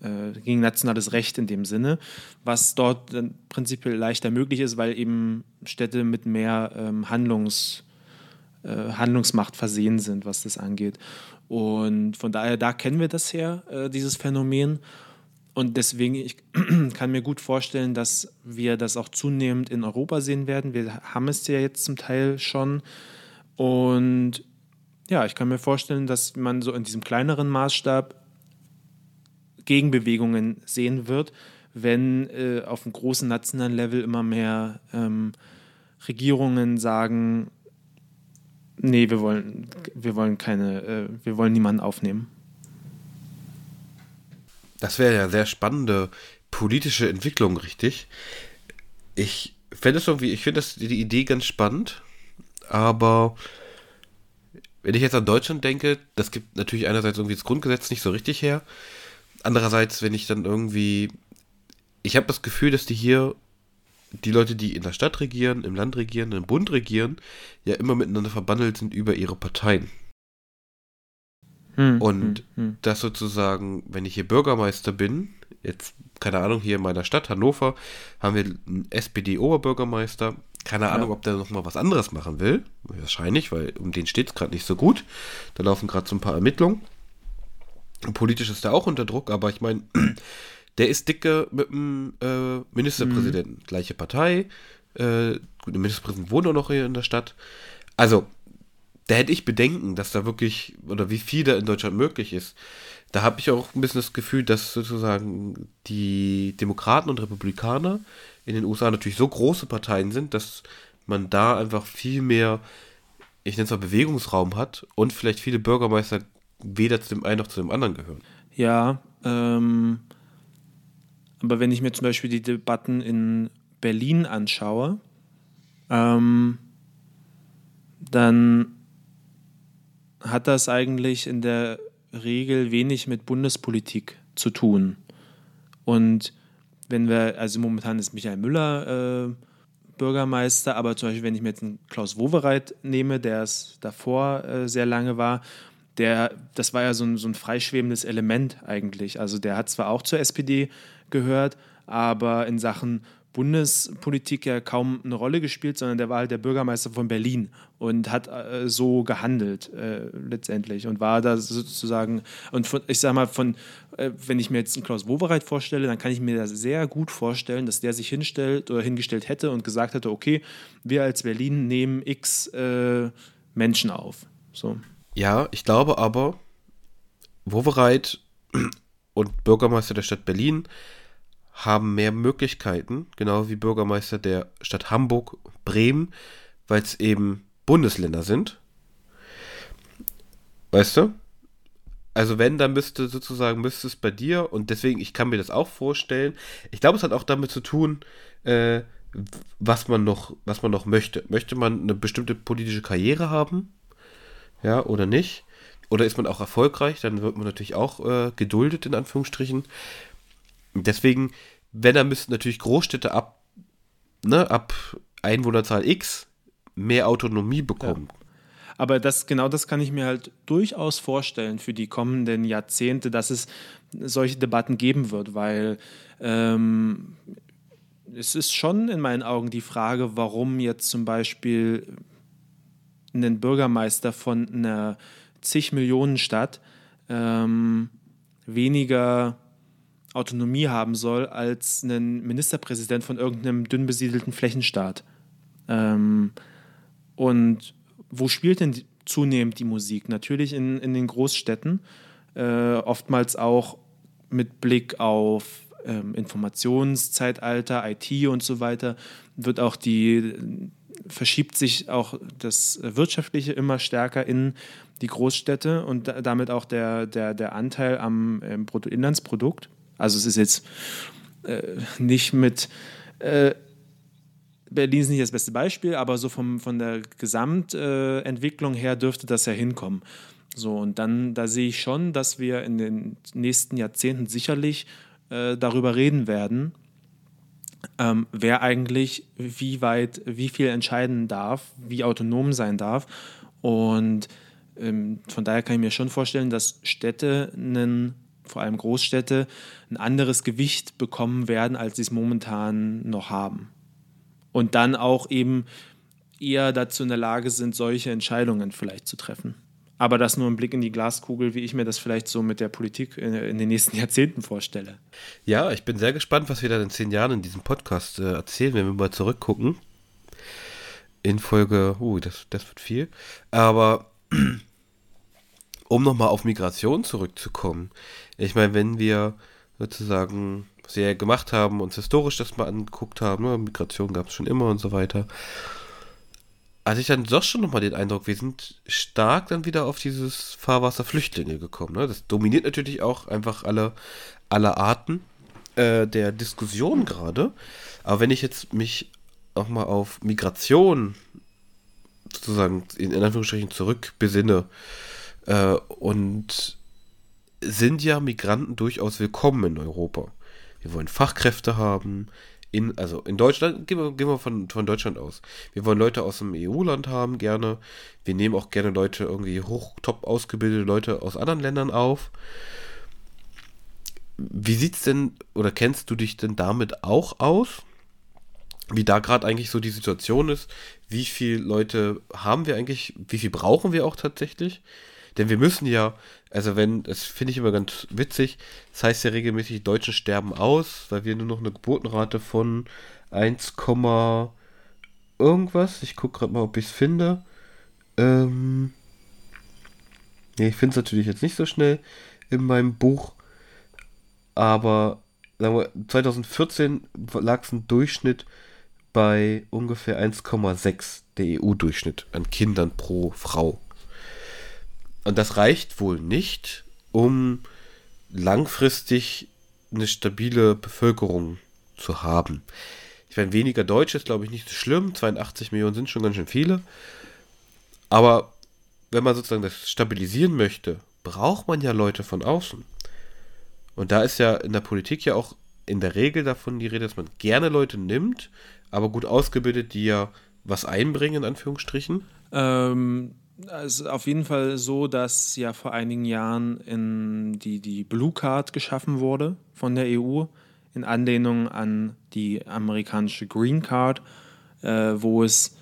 äh, gegen nationales Recht in dem Sinne, was dort prinzipiell leichter möglich ist, weil eben Städte mit mehr ähm, Handlungs, Handlungsmacht versehen sind, was das angeht. Und von daher, da kennen wir das her, äh, dieses Phänomen. Und deswegen, ich (clears throat) kann mir gut vorstellen, dass wir das auch zunehmend in Europa sehen werden. Wir haben es ja jetzt zum Teil schon. Und ja, ich kann mir vorstellen, dass man so in diesem kleineren Maßstab Gegenbewegungen sehen wird, wenn äh, auf einem großen nationalen Level immer mehr ähm, Regierungen sagen, nee, wir wollen, wir wollen keine, äh, wir wollen niemanden aufnehmen. Das wäre ja sehr spannende politische Entwicklung, richtig? Ich fände es irgendwie, ich finde die Idee ganz spannend, aber wenn ich jetzt an Deutschland denke, das gibt natürlich einerseits irgendwie das Grundgesetz nicht so richtig her. Andererseits, wenn ich dann irgendwie, ich habe das Gefühl, dass die hier die Leute, die in der Stadt regieren, im Land regieren, im Bund regieren, ja immer miteinander verbandelt sind über ihre Parteien. Hm, und hm, hm. das sozusagen, wenn ich hier Bürgermeister bin, jetzt, keine Ahnung, hier in meiner Stadt, Hannover, haben wir einen SPD-Oberbürgermeister. Keine ja. Ahnung, ob der nochmal was anderes machen will. Wahrscheinlich, weil um den steht es gerade nicht so gut. Da laufen gerade so ein paar Ermittlungen. Politisch ist er auch unter Druck, aber ich meine, der ist dicke mit dem äh, Ministerpräsidenten. Mhm. Gleiche Partei. Äh, der Ministerpräsident wohnt auch noch hier in der Stadt. Also, da hätte ich Bedenken, dass da wirklich, oder wie viel da in Deutschland möglich ist. Da habe ich auch ein bisschen das Gefühl, dass sozusagen die Demokraten und Republikaner in den USA natürlich so große Parteien sind, dass man da einfach viel mehr, ich nenne es mal Bewegungsraum hat und vielleicht viele Bürgermeister weder zu dem einen noch zu dem anderen gehören. Ja, ähm, aber wenn ich mir zum Beispiel die Debatten in Berlin anschaue, ähm, dann hat das eigentlich in der Regel wenig mit Bundespolitik zu tun. Und wenn wir, also momentan ist Michael Müller äh, Bürgermeister, aber zum Beispiel, wenn ich mir jetzt einen Klaus Wowereit nehme, der es davor äh, sehr lange war, der, das war ja so ein, so ein freischwebendes Element eigentlich. Also der hat zwar auch zur SPD gehört, aber in Sachen Bundespolitik ja kaum eine Rolle gespielt, sondern der war halt der Bürgermeister von Berlin und hat äh, so gehandelt äh, letztendlich und war da sozusagen, und von, ich sag mal, von, äh, wenn ich mir jetzt einen Klaus Wowereit vorstelle, dann kann ich mir das sehr gut vorstellen, dass der sich hinstellt oder hingestellt hätte und gesagt hätte, okay, wir als Berlin nehmen x äh, Menschen auf. So. Ja, ich glaube aber, Wowereit und Bürgermeister der Stadt Berlin haben mehr Möglichkeiten, genau wie Bürgermeister der Stadt Hamburg, Bremen, weil es eben Bundesländer sind. Weißt du? Also wenn, dann müsste sozusagen, müsste es bei dir, und deswegen, ich kann mir das auch vorstellen, ich glaube, es hat auch damit zu tun, äh, was man noch, was man noch möchte. Möchte man eine bestimmte politische Karriere haben? Ja, oder nicht? Oder ist man auch erfolgreich? Dann wird man natürlich auch äh, geduldet, in Anführungsstrichen. Deswegen, wenn, dann müssten natürlich Großstädte ab, ne, ab Einwohnerzahl X mehr Autonomie bekommen. Ja. Aber das, genau das kann ich mir halt durchaus vorstellen für die kommenden Jahrzehnte, dass es solche Debatten geben wird, weil ähm, es ist schon in meinen Augen die Frage, warum jetzt zum Beispiel ein Bürgermeister von einer zig Millionen Stadt ähm, weniger Autonomie haben soll als ein Ministerpräsident von irgendeinem dünn besiedelten Flächenstaat. Ähm, und wo spielt denn zunehmend die Musik? Natürlich in, in den Großstädten, äh, oftmals auch mit Blick auf ähm, Informationszeitalter, IT und so weiter, wird auch die, verschiebt sich auch das Wirtschaftliche immer stärker in die Großstädte und damit auch der, der, der Anteil am Bruttoinlandsprodukt. Also es ist jetzt äh, nicht mit äh, Berlin ist nicht das beste Beispiel, aber so vom, von der Gesamtentwicklung her dürfte das ja hinkommen. So, und dann, da sehe ich schon, dass wir in den nächsten Jahrzehnten sicherlich äh, darüber reden werden, ähm, wer eigentlich wie weit, wie viel entscheiden darf, wie autonom sein darf. Und ähm, von daher kann ich mir schon vorstellen, dass Städte einen vor allem Großstädte, ein anderes Gewicht bekommen werden, als sie es momentan noch haben. Und dann auch eben eher dazu in der Lage sind, solche Entscheidungen vielleicht zu treffen. Aber das nur ein Blick in die Glaskugel, wie ich mir das vielleicht so mit der Politik in, in den nächsten (laughs) Jahrzehnten vorstelle. Ja, ich bin sehr gespannt, was wir dann in zehn Jahren in diesem Podcast äh, erzählen, wenn wir mal zurückgucken. In Folge, uh, das, das wird viel. Aber (clears throat) um nochmal auf Migration zurückzukommen. Ich meine, wenn wir sozusagen, ja gemacht haben, uns historisch das mal angeguckt haben, ne, Migration gab es schon immer und so weiter, hatte ich dann doch schon nochmal den Eindruck, wir sind stark dann wieder auf dieses Fahrwasser Flüchtlinge gekommen. Ne? Das dominiert natürlich auch einfach alle, alle Arten äh, der Diskussion gerade. Aber wenn ich jetzt mich auch mal auf Migration sozusagen in, in Anführungsstrichen zurückbesinne, äh, und sind ja Migranten durchaus willkommen in Europa. Wir wollen Fachkräfte haben. In, also in Deutschland, gehen wir, gehen wir von, von Deutschland aus. Wir wollen Leute aus dem EU-Land haben, gerne. Wir nehmen auch gerne Leute, irgendwie hoch, top ausgebildete Leute aus anderen Ländern auf. Wie sieht's denn, oder kennst du dich denn damit auch aus? Wie da gerade eigentlich so die Situation ist? Wie viele Leute haben wir eigentlich? Wie viel brauchen wir auch tatsächlich? Denn wir müssen ja Also wenn, das finde ich immer ganz witzig, das heißt ja regelmäßig, Deutschen sterben aus, weil wir nur noch eine Geburtenrate von 1, irgendwas, ich gucke gerade mal, ob ich es finde. Ähm, nee, ich finde es natürlich jetzt nicht so schnell in meinem Buch, aber sagen wir, 2014 lag es ein Durchschnitt bei ungefähr 1,6 der EU-Durchschnitt an Kindern pro Frau. Und das reicht wohl nicht, um langfristig eine stabile Bevölkerung zu haben. Ich meine, weniger Deutsche ist, glaube ich, nicht so schlimm. 82 Millionen sind schon ganz schön viele. Aber wenn man sozusagen das stabilisieren möchte, braucht man ja Leute von außen. Und da ist ja in der Politik ja auch in der Regel davon die Rede, dass man gerne Leute nimmt, aber gut ausgebildet, die ja was einbringen, in Anführungsstrichen. Ähm, es ist auf jeden Fall so, dass ja vor einigen Jahren in die, die Blue Card geschaffen wurde von der EU in Anlehnung an die amerikanische Green Card, äh, wo es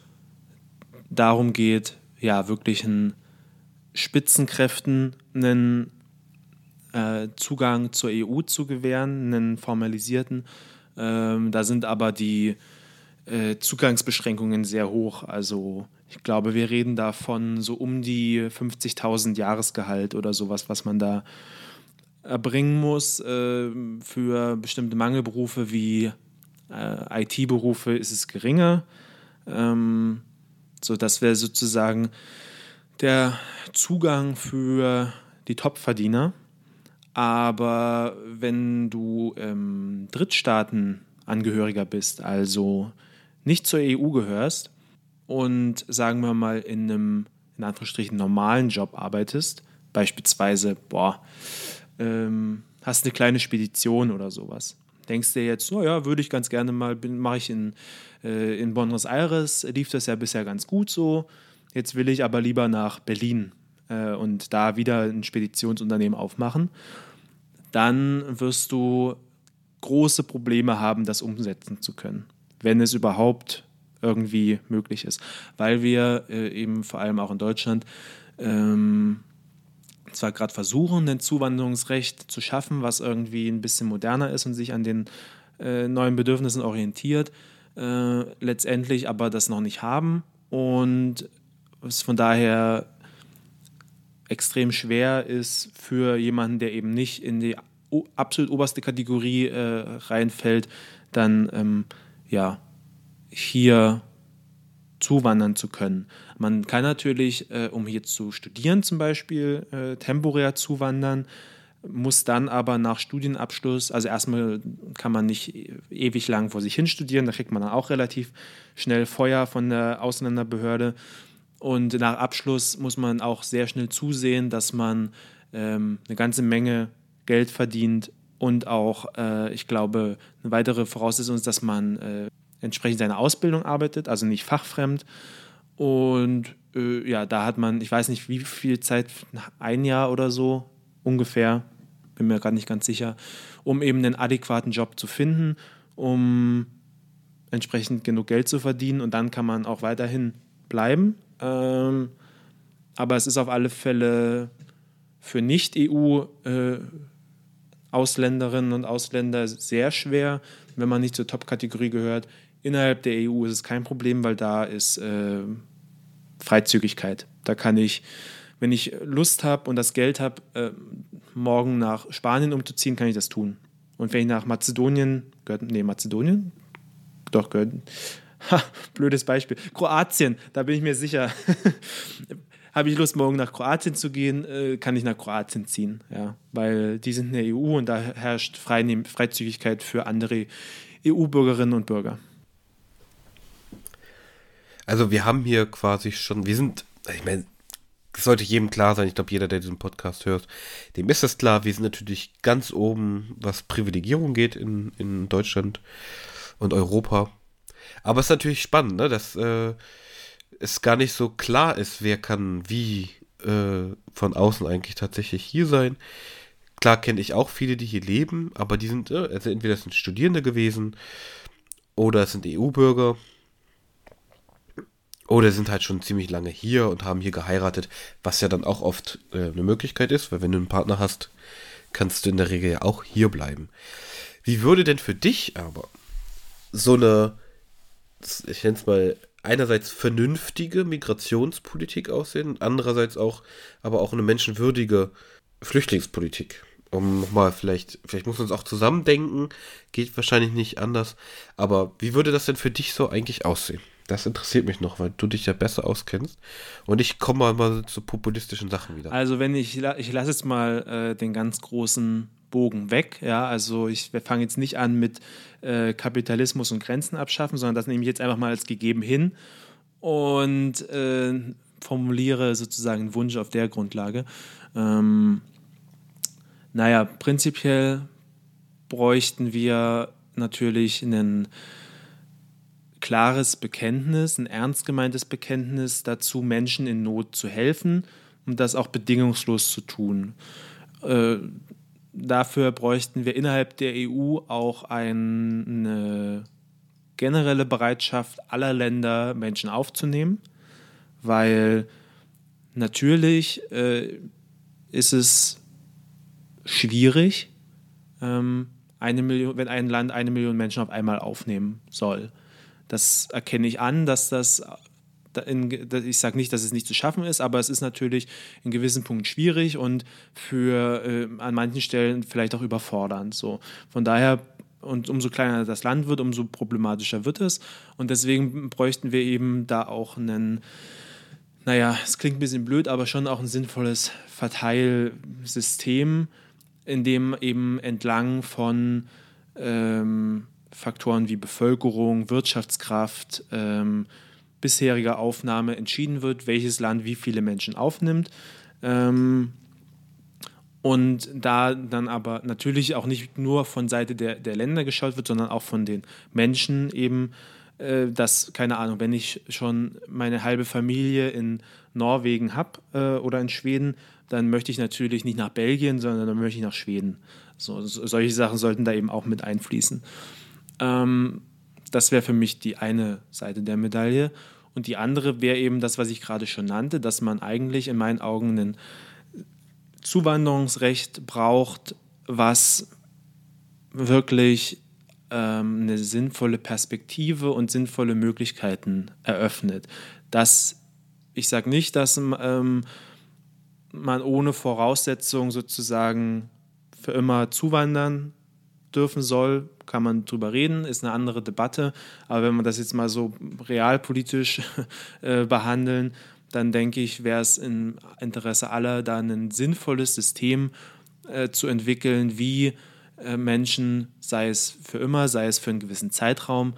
darum geht, ja, wirklichen Spitzenkräften einen äh, Zugang zur EU zu gewähren, einen formalisierten. Ähm, da sind aber die äh, Zugangsbeschränkungen sehr hoch. Also ich glaube, wir reden da von so um die 50.000 Jahresgehalt oder sowas, was man da erbringen muss. Äh, für bestimmte Mangelberufe wie äh, IT-Berufe ist es geringer. Ähm, so, das wäre sozusagen der Zugang für die Topverdiener. Aber wenn du ähm, Drittstaatenangehöriger bist, also nicht zur EU gehörst, und sagen wir mal in einem in Anführungsstrichen normalen Job arbeitest, beispielsweise, boah, ähm, hast eine kleine Spedition oder sowas. Denkst dir jetzt, oh ja, würde ich ganz gerne mal, mache ich in, äh, in Buenos Aires, lief das ja bisher ganz gut so. Jetzt will ich aber lieber nach Berlin äh, und da wieder ein Speditionsunternehmen aufmachen. Dann wirst du große Probleme haben, das umsetzen zu können, wenn es überhaupt irgendwie möglich ist. Weil wir äh, eben vor allem auch in Deutschland ähm, zwar gerade versuchen, ein Zuwanderungsrecht zu schaffen, was irgendwie ein bisschen moderner ist und sich an den äh, neuen Bedürfnissen orientiert, äh, letztendlich aber das noch nicht haben und es von daher extrem schwer ist für jemanden, der eben nicht in die absolut oberste Kategorie äh, reinfällt, dann ähm, ja hier zuwandern zu können. Man kann natürlich, äh, um hier zu studieren zum Beispiel, äh, temporär zuwandern, muss dann aber nach Studienabschluss, also erstmal kann man nicht ewig lang vor sich hin studieren, da kriegt man dann auch relativ schnell Feuer von der Ausländerbehörde. Und nach Abschluss muss man auch sehr schnell zusehen, dass man ähm, eine ganze Menge Geld verdient und auch, äh, ich glaube, eine weitere Voraussetzung ist, dass man äh, entsprechend seiner Ausbildung arbeitet, also nicht fachfremd. Und äh, ja, da hat man, ich weiß nicht, wie viel Zeit, ein Jahr oder so ungefähr, bin mir gerade nicht ganz sicher, um eben einen adäquaten Job zu finden, um entsprechend genug Geld zu verdienen und dann kann man auch weiterhin bleiben. Ähm, aber es ist auf alle Fälle für Nicht-EU-Ausländerinnen äh, und Ausländer sehr schwer, wenn man nicht zur Top-Kategorie gehört, Innerhalb der EU ist es kein Problem, weil da ist äh, Freizügigkeit. Da kann ich, wenn ich Lust habe und das Geld habe, äh, morgen nach Spanien umzuziehen, kann ich das tun. Und wenn ich nach Mazedonien, gehört, nee, Mazedonien? Doch, gehört. Ha, blödes Beispiel. Kroatien, da bin ich mir sicher. (laughs) habe ich Lust, morgen nach Kroatien zu gehen, äh, kann ich nach Kroatien ziehen. Ja, weil die sind in der EU und da herrscht Freizügigkeit für andere EU-Bürgerinnen und Bürger. Also wir haben hier quasi schon, wir sind, ich meine, es sollte jedem klar sein, ich glaube, jeder, der diesen Podcast hört, dem ist das klar, wir sind natürlich ganz oben, was Privilegierung geht in, in Deutschland und Europa. Aber es ist natürlich spannend, ne, dass äh, es gar nicht so klar ist, wer kann wie äh, von außen eigentlich tatsächlich hier sein. Klar kenne ich auch viele, die hier leben, aber die sind, äh, also entweder sind Studierende gewesen oder es sind EU-Bürger Oder sind halt schon ziemlich lange hier und haben hier geheiratet, was ja dann auch oft äh, eine Möglichkeit ist, weil wenn du einen Partner hast, kannst du in der Regel ja auch hier bleiben. Wie würde denn für dich aber so eine, ich nenne es mal, einerseits vernünftige Migrationspolitik aussehen andererseits auch, aber auch eine menschenwürdige Flüchtlingspolitik? Um nochmal, vielleicht, vielleicht muss man es auch zusammendenken, geht wahrscheinlich nicht anders, aber wie würde das denn für dich so eigentlich aussehen? Das interessiert mich noch, weil du dich ja besser auskennst. Und ich komme mal zu populistischen Sachen wieder. Also wenn ich, ich lasse jetzt mal äh, den ganz großen Bogen weg. Ja, also ich fange jetzt nicht an mit äh, Kapitalismus und Grenzen abschaffen, sondern das nehme ich jetzt einfach mal als gegeben hin und äh, formuliere sozusagen einen Wunsch auf der Grundlage. Ähm, naja, prinzipiell bräuchten wir natürlich einen klares Bekenntnis, ein ernst gemeintes Bekenntnis dazu, Menschen in Not zu helfen und das auch bedingungslos zu tun. Äh, dafür bräuchten wir innerhalb der EU auch eine generelle Bereitschaft aller Länder, Menschen aufzunehmen, weil natürlich äh, ist es schwierig, ähm, eine Million, wenn ein Land eine Million Menschen auf einmal aufnehmen soll. Das erkenne ich an, dass das in, ich sage nicht, dass es nicht zu schaffen ist, aber es ist natürlich in gewissen Punkten schwierig und für äh, an manchen Stellen vielleicht auch überfordernd. So. Von daher und umso kleiner das Land wird, umso problematischer wird es. Und deswegen bräuchten wir eben da auch einen, naja, es klingt ein bisschen blöd, aber schon auch ein sinnvolles Verteilsystem, in dem eben entlang von ähm, Faktoren wie Bevölkerung, Wirtschaftskraft, ähm, bisheriger Aufnahme entschieden wird, welches Land wie viele Menschen aufnimmt. Ähm, und da dann aber natürlich auch nicht nur von Seite der, der Länder geschaut wird, sondern auch von den Menschen eben, äh, dass, keine Ahnung, wenn ich schon meine halbe Familie in Norwegen habe äh, oder in Schweden, dann möchte ich natürlich nicht nach Belgien, sondern dann möchte ich nach Schweden. So, solche Sachen sollten da eben auch mit einfließen. Ähm, das wäre für mich die eine Seite der Medaille. Und die andere wäre eben das, was ich gerade schon nannte, dass man eigentlich in meinen Augen ein Zuwanderungsrecht braucht, was wirklich ähm, eine sinnvolle Perspektive und sinnvolle Möglichkeiten eröffnet. Das, ich sage nicht, dass ähm, man ohne Voraussetzung sozusagen für immer zuwandern dürfen soll, kann man drüber reden, ist eine andere Debatte. Aber wenn man das jetzt mal so realpolitisch (laughs) äh, behandeln, dann denke ich, wäre es im Interesse aller, da ein sinnvolles System äh, zu entwickeln, wie äh, Menschen, sei es für immer, sei es für einen gewissen Zeitraum,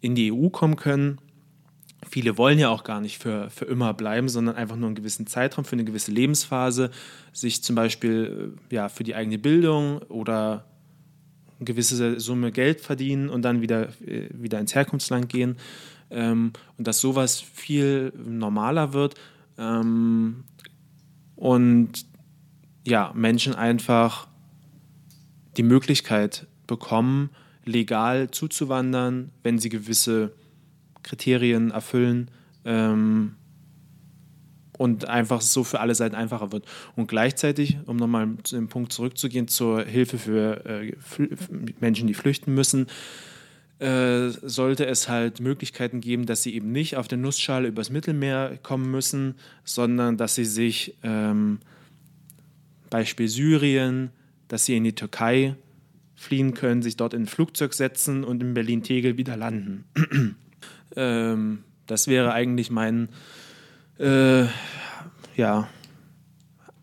in die EU kommen können. Viele wollen ja auch gar nicht für, für immer bleiben, sondern einfach nur einen gewissen Zeitraum, für eine gewisse Lebensphase, sich zum Beispiel äh, ja, für die eigene Bildung oder eine gewisse Summe Geld verdienen und dann wieder, äh, wieder ins Herkunftsland gehen. Ähm, und dass sowas viel normaler wird ähm, und ja, Menschen einfach die Möglichkeit bekommen, legal zuzuwandern, wenn sie gewisse Kriterien erfüllen. Ähm, und einfach so für alle Seiten einfacher wird. Und gleichzeitig, um nochmal zu dem Punkt zurückzugehen, zur Hilfe für äh, Menschen, die flüchten müssen, äh, sollte es halt Möglichkeiten geben, dass sie eben nicht auf der Nussschale übers Mittelmeer kommen müssen, sondern dass sie sich, ähm, Beispiel Syrien, dass sie in die Türkei fliehen können, sich dort in ein Flugzeug setzen und in Berlin-Tegel wieder landen. (clears throat) ähm, das wäre eigentlich mein äh, ja,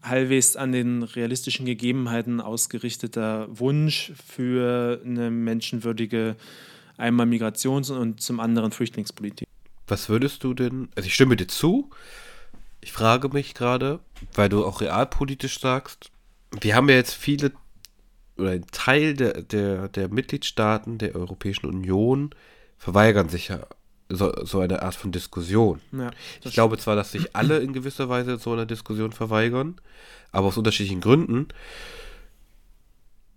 halbwegs an den realistischen Gegebenheiten ausgerichteter Wunsch für eine menschenwürdige einmal Migrations- und zum anderen Flüchtlingspolitik. Was würdest du denn, also ich stimme dir zu, ich frage mich gerade, weil du auch realpolitisch sagst, wir haben ja jetzt viele oder ein Teil der, der, der Mitgliedstaaten der Europäischen Union verweigern sich ja so, so eine Art von Diskussion. Ja, ich glaube zwar, dass sich alle in gewisser Weise so einer Diskussion verweigern, aber aus unterschiedlichen Gründen.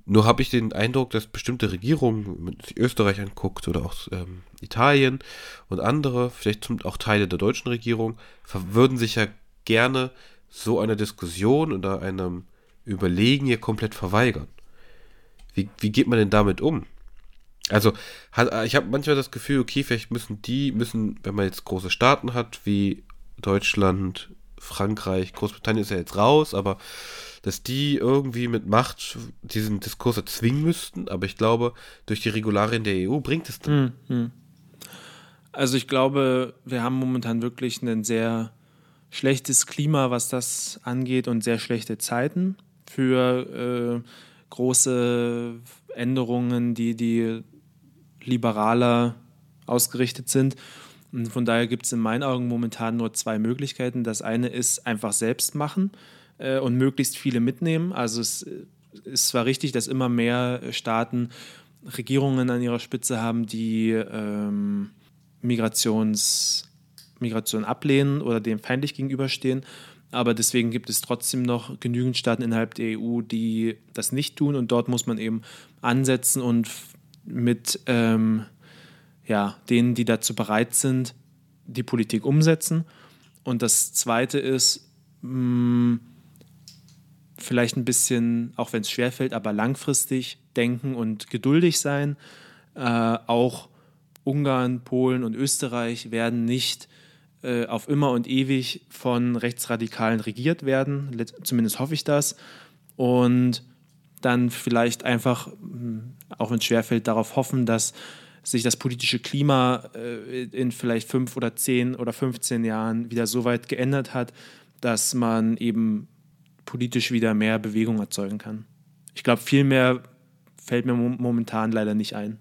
Nur habe ich den Eindruck, dass bestimmte Regierungen, wenn man sich Österreich anguckt oder auch ähm, Italien und andere, vielleicht auch Teile der deutschen Regierung, würden sich ja gerne so einer Diskussion oder einem Überlegen hier komplett verweigern. Wie, wie geht man denn damit um? Also, ich habe manchmal das Gefühl, okay, vielleicht müssen die, müssen, wenn man jetzt große Staaten hat, wie Deutschland, Frankreich, Großbritannien ist ja jetzt raus, aber dass die irgendwie mit Macht diesen Diskurs erzwingen müssten, aber ich glaube, durch die Regularien der EU bringt es dann. Mhm. Also ich glaube, wir haben momentan wirklich ein sehr schlechtes Klima, was das angeht und sehr schlechte Zeiten für äh, große Änderungen, die, die liberaler ausgerichtet sind. Und von daher gibt es in meinen Augen momentan nur zwei Möglichkeiten. Das eine ist einfach selbst machen äh, und möglichst viele mitnehmen. Also es ist zwar richtig, dass immer mehr Staaten Regierungen an ihrer Spitze haben, die ähm, Migrations, Migration ablehnen oder dem feindlich gegenüberstehen. Aber deswegen gibt es trotzdem noch genügend Staaten innerhalb der EU, die das nicht tun. Und dort muss man eben ansetzen und mit ähm, ja, denen, die dazu bereit sind, die Politik umsetzen. Und das Zweite ist, mh, mm, vielleicht ein bisschen, auch wenn es schwerfällt, aber langfristig denken und geduldig sein. Äh, auch Ungarn, Polen und Österreich werden nicht äh, auf immer und ewig von Rechtsradikalen regiert werden. Zumindest hoffe ich das. Und dann vielleicht einfach, hm, auch wenn es schwerfällt, darauf hoffen, dass sich das politische Klima äh, in vielleicht fünf oder zehn oder 15 Jahren wieder so weit geändert hat, dass man eben politisch wieder mehr Bewegung erzeugen kann. Ich glaube, viel mehr fällt mir momentan leider nicht ein.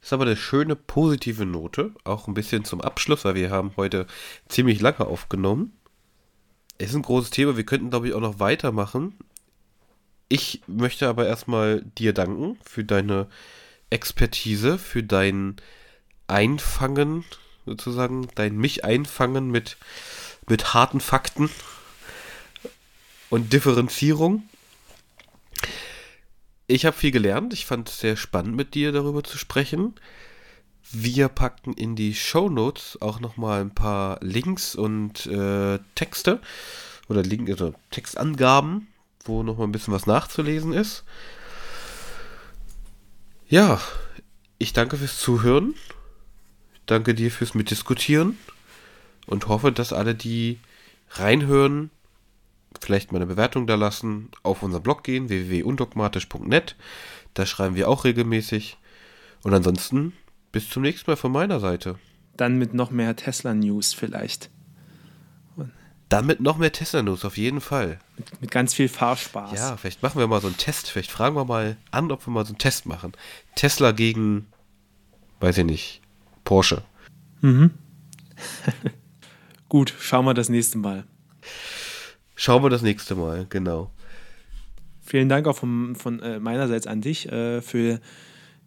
Das ist aber eine schöne positive Note, auch ein bisschen zum Abschluss, weil wir haben heute ziemlich lange aufgenommen. Es ist ein großes Thema, wir könnten, glaube ich, auch noch weitermachen. Ich möchte aber erstmal dir danken für deine Expertise, für dein Einfangen, sozusagen, dein mich einfangen mit, mit harten Fakten und Differenzierung. Ich habe viel gelernt. Ich fand es sehr spannend, mit dir darüber zu sprechen. Wir packen in die Show Notes auch nochmal ein paar Links und äh, Texte oder Link, also Textangaben, wo nochmal ein bisschen was nachzulesen ist. Ja, ich danke fürs Zuhören. danke dir fürs Mitdiskutieren und hoffe, dass alle, die reinhören, vielleicht mal eine Bewertung da lassen, auf unseren Blog gehen, www.undogmatisch.net. Da schreiben wir auch regelmäßig. Und ansonsten bis zum nächsten Mal von meiner Seite. Dann mit noch mehr Tesla-News vielleicht. Dann mit noch mehr Tesla-News, auf jeden Fall. Mit, mit, ganz viel Fahrspaß. Ja, vielleicht machen wir mal so einen Test. Vielleicht fragen wir mal an, ob wir mal so einen Test machen. Tesla gegen, weiß ich nicht, Porsche. Mhm. (laughs) Gut, schauen wir das nächste Mal. Schauen wir das nächste Mal, genau. Vielen Dank auch von, von äh, meinerseits an dich äh, für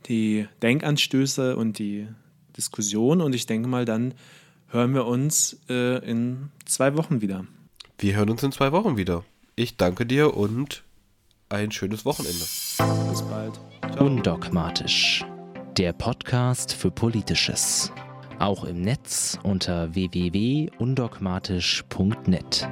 die Denkanstöße und die Diskussion. Und ich denke mal, dann hören wir uns äh, in zwei Wochen wieder. Wir hören uns in zwei Wochen wieder. Ich danke dir und ein schönes Wochenende. Bis bald. Ciao. Undogmatisch. Der Podcast für Politisches. Auch im Netz unter www.undogmatisch.net.